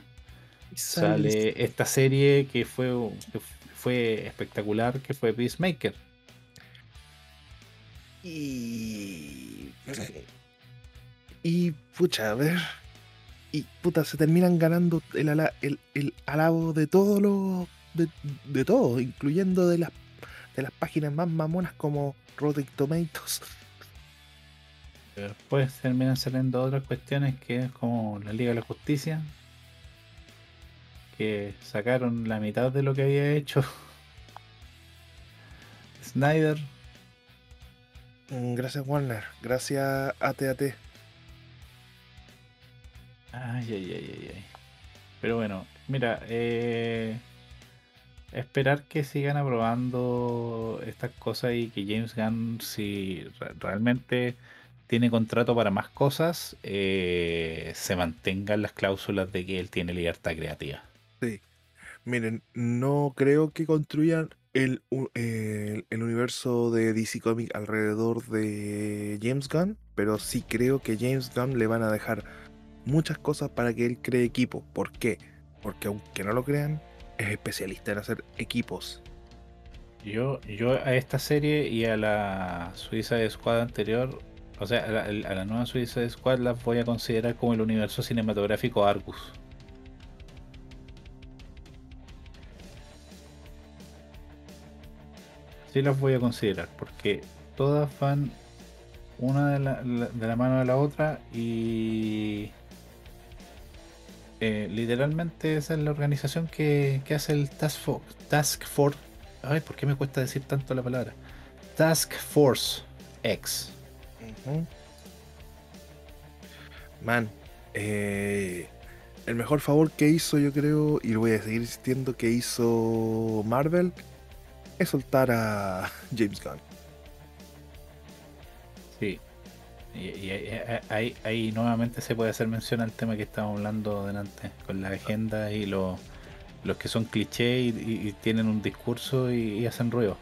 Sale esta serie que fue, que fue espectacular, que fue Peacemaker.
Y. Y, pucha, a ver. Y, puta, se terminan ganando el, ala- el, el alabo de todos los. De, de todo, incluyendo de las, de las páginas más mamonas como Rotten Tomatoes.
Pero después terminan saliendo otras cuestiones que es como la Liga de la Justicia. Que sacaron la mitad de lo que había hecho Snyder.
Mm, Gracias, Warner. Gracias, ATAT.
Ay, ay, ay, ay, ay. Pero bueno, mira, eh, esperar que sigan aprobando estas cosas y que James Gunn, si re- realmente tiene contrato para más cosas, eh, se mantengan las cláusulas de que él tiene libertad creativa.
Miren, no creo que construyan el, u- el- el universo de DC Comics alrededor de James Gunn, pero sí creo que James Gunn le van a dejar muchas cosas para que él cree equipo. ¿Por qué? Porque aunque no lo crean, es especialista en hacer equipos.
Yo, yo a esta serie y a la Suiza Squad anterior, o sea, a la, a la nueva Suiza Squad las voy a considerar como el universo cinematográfico Argus. Sí las voy a considerar, porque todas van una de de la mano de la otra y eh, literalmente esa es la organización que, que hace el Task Force, Task Force. Ay, ¿por qué me cuesta decir tanto la palabra? Task Force X.
Man, eh, el mejor favor que hizo, yo creo, y lo voy a seguir insistiendo, que hizo Marvel, es soltar a James Gunn.
Sí. Y, y ahí, ahí- nuevamente se puede hacer mención al tema que estábamos hablando delante, con la agenda y los, que son clichés y, tienen un discurso y, hacen ruido.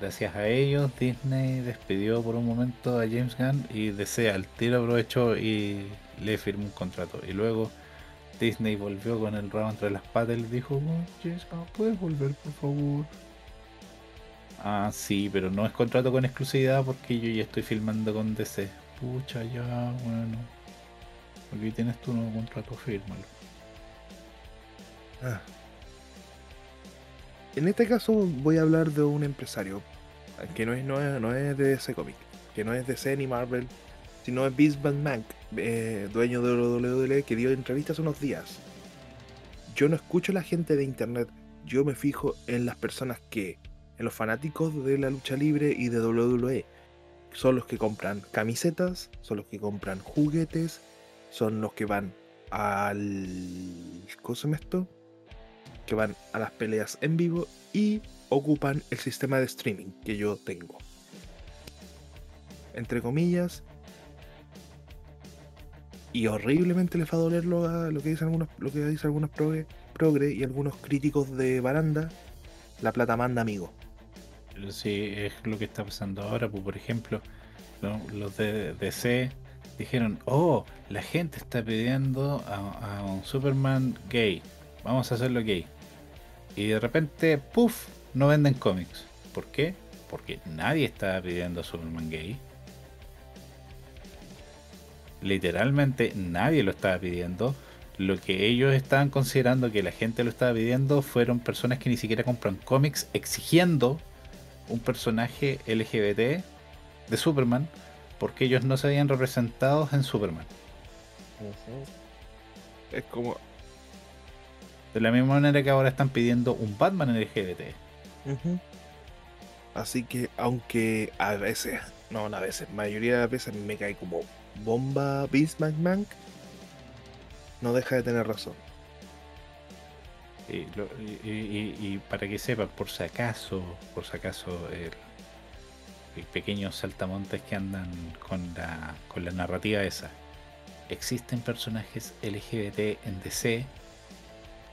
Gracias a ellos, Disney despidió por un momento a James Gunn y DC al tiro aprovechó y le firmó un contrato. Y luego Disney volvió con el rabo entre las patas y le dijo, "Oh, James Gunn, ¿puedes volver por favor? Ah, sí, pero no es contrato con exclusividad porque yo ya estoy filmando con DC. Pucha, ya, bueno. Aquí tienes tu nuevo contrato, fírmalo.
Ah. En este caso voy a hablar de un empresario que no es, no es, no es de DC Comics, que no es DC ni Marvel, sino es Vince McMahon, eh, dueño de WWE, que dio entrevistas unos días. Yo no escucho a la gente de internet, yo me fijo en las personas que, en los fanáticos de la lucha libre y de WWE. Son los que compran camisetas, son los que compran juguetes, son los que van al... ¿Cómo se llama esto? que van a las peleas en vivo y ocupan el sistema de streaming que yo tengo. Entre comillas. Y horriblemente les va a doler lo, que dicen algunos, lo que dicen algunos progre y algunos críticos de baranda. La plata manda amigo.
Sí, es lo que está pasando ahora. Pues, por ejemplo, lo- los de DC dijeron, oh, la gente está pidiendo a, a un Superman gay. Vamos a hacerlo gay. Y de repente, puff, no venden cómics. ¿Por qué? Porque nadie estaba pidiendo a Superman gay. Literalmente nadie lo estaba pidiendo. Lo que ellos estaban considerando que la gente lo estaba pidiendo fueron personas que ni siquiera compran cómics exigiendo un personaje LGBT de Superman porque ellos no se habían representados en Superman.
Es como.
De la misma manera que ahora están pidiendo un Batman LGBT.
Así que, aunque a veces, no, no a veces, mayoría de las veces me cae como bomba Vince McMahon, no deja de tener razón.
Y, lo- y- y- y para que sepan, por si acaso, por si acaso, el, el pequeños saltamontes que andan con la, con la narrativa esa. Existen personajes LGBT en DC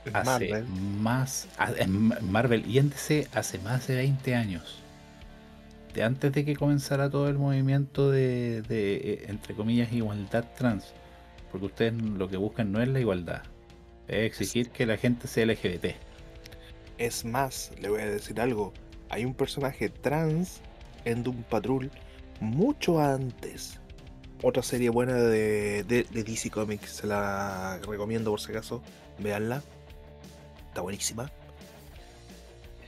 En
hace
Marvel,
más a- en Ma- Marvel y en DC hace más de 20 años. De antes de que comenzara todo el movimiento de, de, eh, entre comillas igualdad trans. Porque ustedes lo que buscan no es la igualdad. Es exigir que la gente sea LGBT.
es más, le voy a decir algo. Hay un personaje trans en Doom Patrol mucho antes. Otra serie buena de, de- de DC Comics, se la recomiendo por si acaso. Veanla. Está buenísima.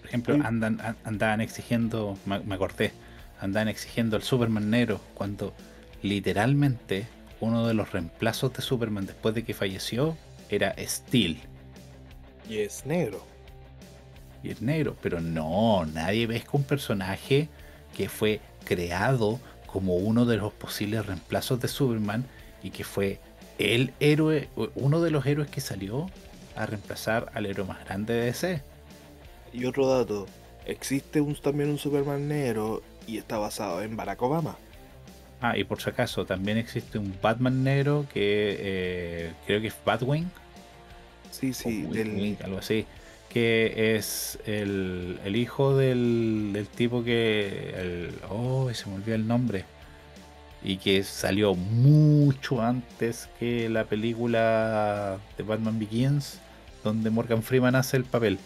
Por ejemplo, andan, an- andaban exigiendo, me, me acordé, andaban exigiendo al Superman negro cuando literalmente uno de los reemplazos de Superman después de que falleció era Steel.
Y es negro.
y es negro, pero no, nadie pesca un personaje que fue creado como uno de los posibles reemplazos de Superman y que fue el héroe, uno de los héroes que salió a reemplazar al héroe más grande de DC.
Y otro dato. Existe un, también un Superman negro y está basado en Barack Obama.
Ah, y por si acaso, también existe un Batman negro que eh, creo que es Batwing,
Sí, sí, del,
Wing, algo así, que es el, el hijo del, del tipo que. El, oh, se me olvidó el nombre. Y que salió mucho antes que la película de Batman Begins, donde Morgan Freeman hace el papel.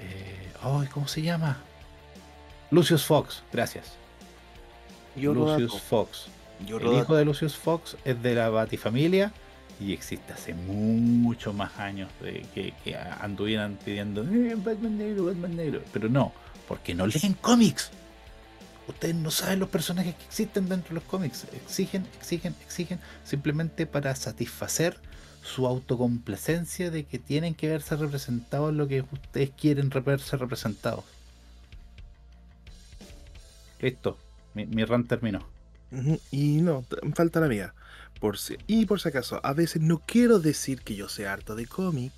Eh, oh, ¿Cómo se llama? Lucius Fox, gracias. Lucius Fox. el hijo de Lucius Fox es de la Batifamilia y existe hace mucho más años de que, anduvieran pidiendo eh, Batman negro, Batman negro. Pero no, porque no leen cómics. Ustedes no saben los personajes que existen dentro de los cómics. Exigen, exigen, exigen simplemente para satisfacer su autocomplacencia de que tienen que verse representados lo que ustedes quieren verse representados. Listo, mi, mi run terminó.
Y no, falta la mía. Por si, y por si acaso, a veces no quiero decir que yo sea harto de cómic,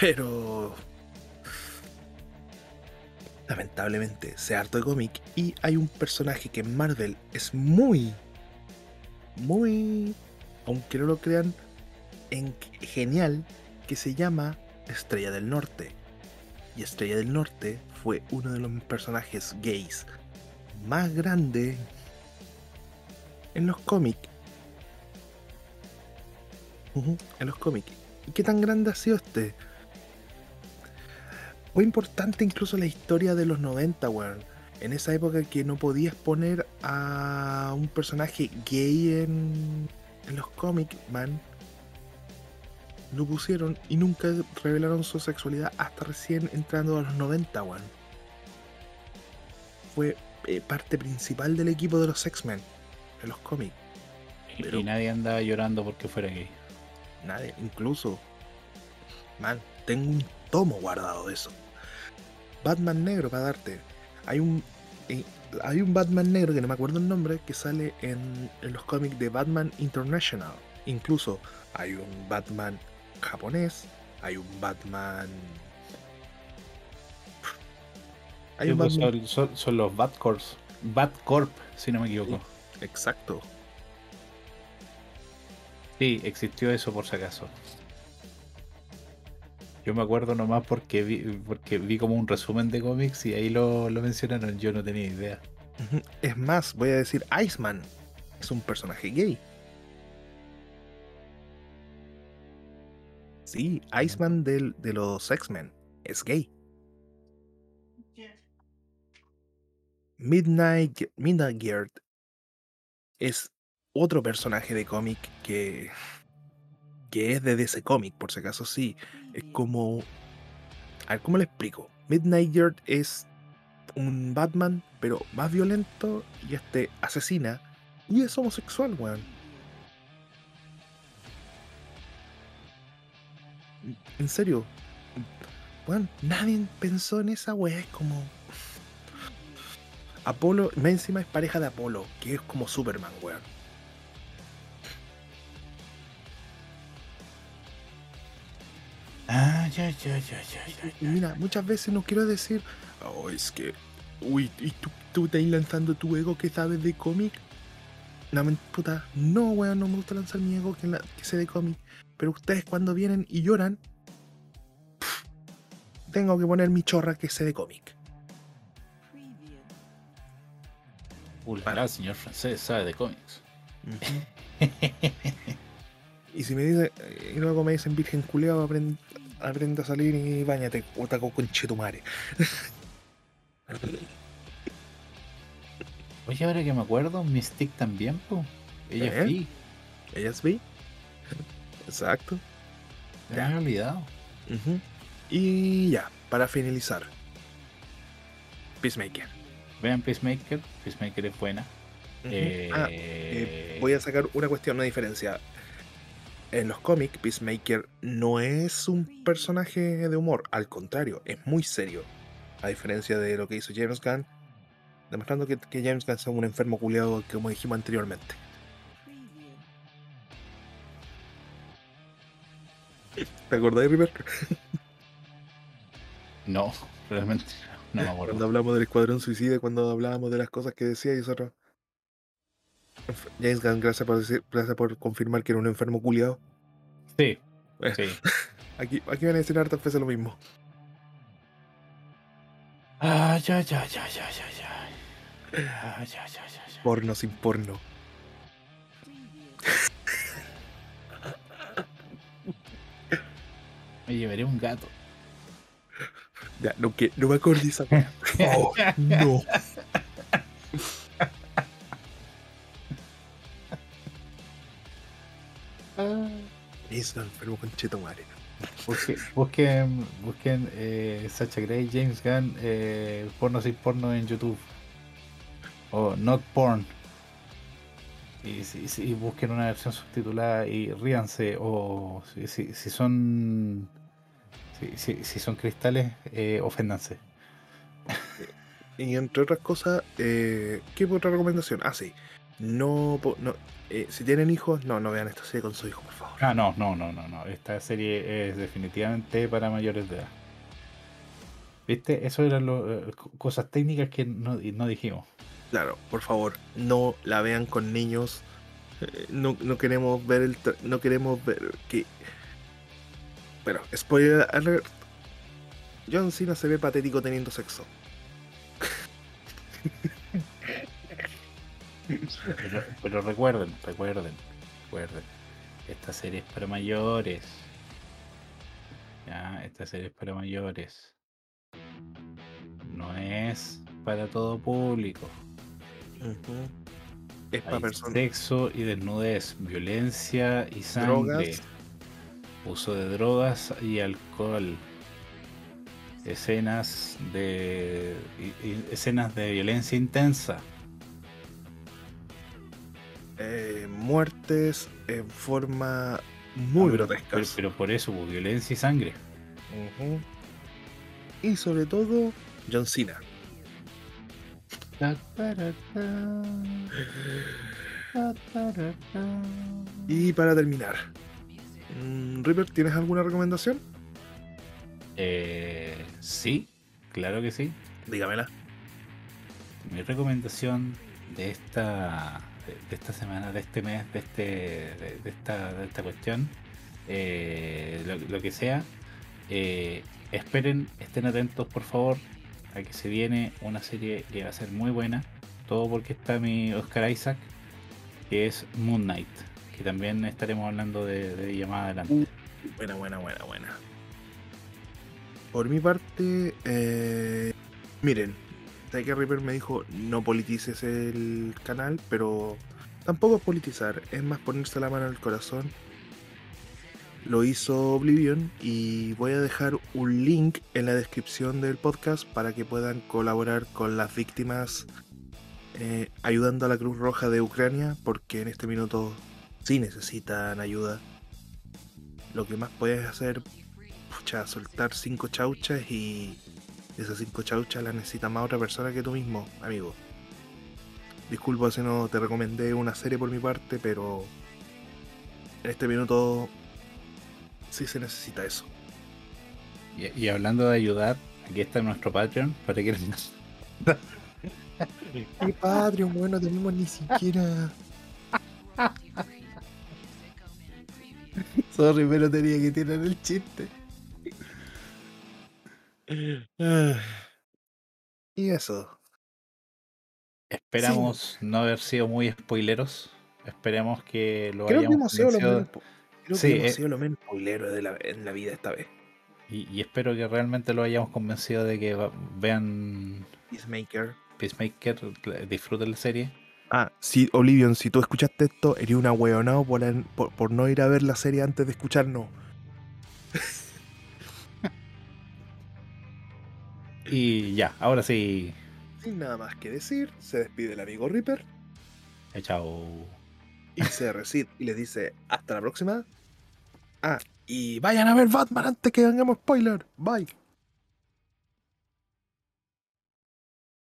pero lamentablemente sé harto de cómic y hay un personaje que en Marvel es muy, muy, aunque no lo crean, en, genial, que se llama Estrella del Norte. Y Estrella del Norte fue uno de los personajes gays más grande en los cómics. en los cómics. ¿Y qué tan grande ha sido este? Fue importante incluso la historia de los 90, weón. En esa época que no podías poner a un personaje gay en, en los cómics, man. Lo pusieron y nunca revelaron su sexualidad hasta recién entrando a los 90, weón. Fue eh, parte principal del equipo de los X-Men en los cómics.
Y nadie andaba llorando porque fuera gay.
Nadie, incluso. Man, tengo un tomo guardado de eso. Batman negro para darte. Hay un. Eh, hay un Batman negro que no me acuerdo el nombre que sale en, en los cómics de Batman International. Incluso hay un Batman japonés, hay un Batman.
Hay un pues. Son, son, los Batcorps. Batcorp, si no me equivoco.
Exacto.
Sí, existió eso por si acaso. Yo me acuerdo nomás porque vi, porque vi como un resumen de cómics y ahí lo, mencionaron, yo no tenía idea.
Es más, voy a decir, Iceman es un personaje gay. Sí, Iceman del, de los X-Men es gay. Midnight, Midnight Gear es otro personaje de cómic que, que es de DC Comic, por si acaso sí. Es como... A ver, ¿cómo le explico? Midnight Yard es un Batman, pero más violento y este asesina y es homosexual, weón. En serio, weón, nadie pensó en esa weá, es como... Apolo, encima es pareja de Apolo, que es como Superman, weón.
Ah, ya, ya, ya, ya, ya.
Mira, muchas veces no quiero decir, oh, es que, uy, y tú, tú estás lanzando tu ego que sabes de cómic. No, puta, no, weón, no me gusta lanzar mi ego que, que sé de cómic. Pero ustedes cuando vienen y lloran, tengo que poner mi chorra que sé de cómic.
Para el señor francés sabe de cómics.
y si me dice, y luego me dicen virgen culeado, aprende, aprende a salir y bañate, o taco con chetumare.
Oye, ahora que me acuerdo, Mystique también, po. Ella es Vi.
Ella es Vi. Exacto.
Me había olvidado.
Y ya, para finalizar. Peacemaker.
Vean Peacemaker, Peacemaker es buena.
Ah, eh, voy a sacar una cuestión, una diferencia. En los cómics, Peacemaker no es un personaje de humor, al contrario, es muy serio. A diferencia de lo que hizo James Gunn, demostrando que, James Gunn es un enfermo culiado, como dijimos anteriormente. ¿Te acordáis, River?
no, realmente.
Cuando hablamos del Escuadrón Suicida, cuando hablábamos de las cosas que decía y nosotros. James Gunn, gracias por, decir, gracias por confirmar que era un enfermo culiado.
Sí, sí.
Aquí, aquí van a decir hartas veces lo mismo.
Ay, ay, ay, ay. Ay, ay, ay, ay, ay.
Porno sin porno.
Me llevaré un gato.
Ya, no, que, no me acordé esa. Oh, no. Eso enfermo con cheto madre.
Busquen, busquen, busquen eh, Sacha Grey, James Gunn, eh, porno sin porno en YouTube. O not porn. Y, y busquen una versión subtitulada y ríanse. O si, si, si son. Si, si- si son cristales, eh, oféndanse.
Y entre otras cosas, eh, ¿qué otra recomendación? Ah, sí. No, no eh, si tienen hijos, no, no vean esta serie con su hijo, por favor.
Ah, no, no, no, no, no. Esta serie es definitivamente para mayores de edad. ¿Viste? Eso eran lo- eh, co- cosas técnicas que no, dijimos.
Claro, por favor, no la vean con niños. Eh, No, no queremos ver el. No queremos ver que. Pero, spoiler alert. John Cena se ve patético teniendo sexo.
Pero, pero recuerden, recuerden, recuerden. Esta serie es para mayores. Ya, esta serie es para mayores. No es para todo público.
Es para personas.
sexo y desnudez, violencia y sangre,
Drogas.
Uso de drogas y alcohol, escenas de escenas de violencia intensa.
eh, muertes en forma muy
Ah,
grotesca.
pero- pero por eso, pues, violencia y sangre.
Y sobre todo, John Cena. Y para terminar, Ripper, ¿tienes alguna recomendación?
Eh, sí, claro que sí.
Dígamela.
Mi recomendación de esta de, de esta semana, de este mes, de este de, de esta, de esta cuestión, eh, lo, lo que sea, eh, esperen, estén atentos por favor a que se viene una serie que va a ser muy buena. Todo porque está mi Oscar Isaac, que es Moon Knight, que también estaremos hablando de, de ella más adelante.
Buena, buena, buena, buena. Por mi parte, eh, miren, que Ripper me dijo no politices el canal, pero tampoco es politizar, es más ponerse la mano en el corazón. Lo hizo Oblivion y voy a dejar un link en la descripción del podcast para que puedan colaborar con las víctimas eh, ayudando a la Cruz Roja de Ucrania porque en este minuto sí necesitan ayuda lo que más puedes hacer, pucha, soltar cinco chauchas y esas cinco chauchas las necesita más otra persona que tú mismo, amigo. Disculpa si no te recomendé una serie por mi parte, pero en este minuto sí se necesita eso.
Y, y hablando de ayudar, aquí está nuestro Patreon para que
Mi Patreon, bueno, no tenemos ni siquiera.
Sorry, pero tenía que tirar el chiste.
Ah. Y eso.
Esperamos no haber sido muy spoileros. Esperemos que lo
Creo que
hayamos
hemos sido po- creo
Sí,
que hemos
eh.
sido lo menos spoileros de la, en la vida esta vez.
y, y espero que realmente lo hayamos convencido de que vean
Peacemaker.
Peacemaker, disfruten la serie.
Ah, sí, Olivion, si tú escuchaste esto, eres una hueonao por, por, por no ir a ver la serie antes de escucharnos.
Y ya, ahora sí.
Sin nada más que decir, se despide el amigo Reaper
Eh, Chao.
y se recita y les dice hasta la próxima. Ah, y vayan a ver Batman antes que hagamos spoiler. Bye.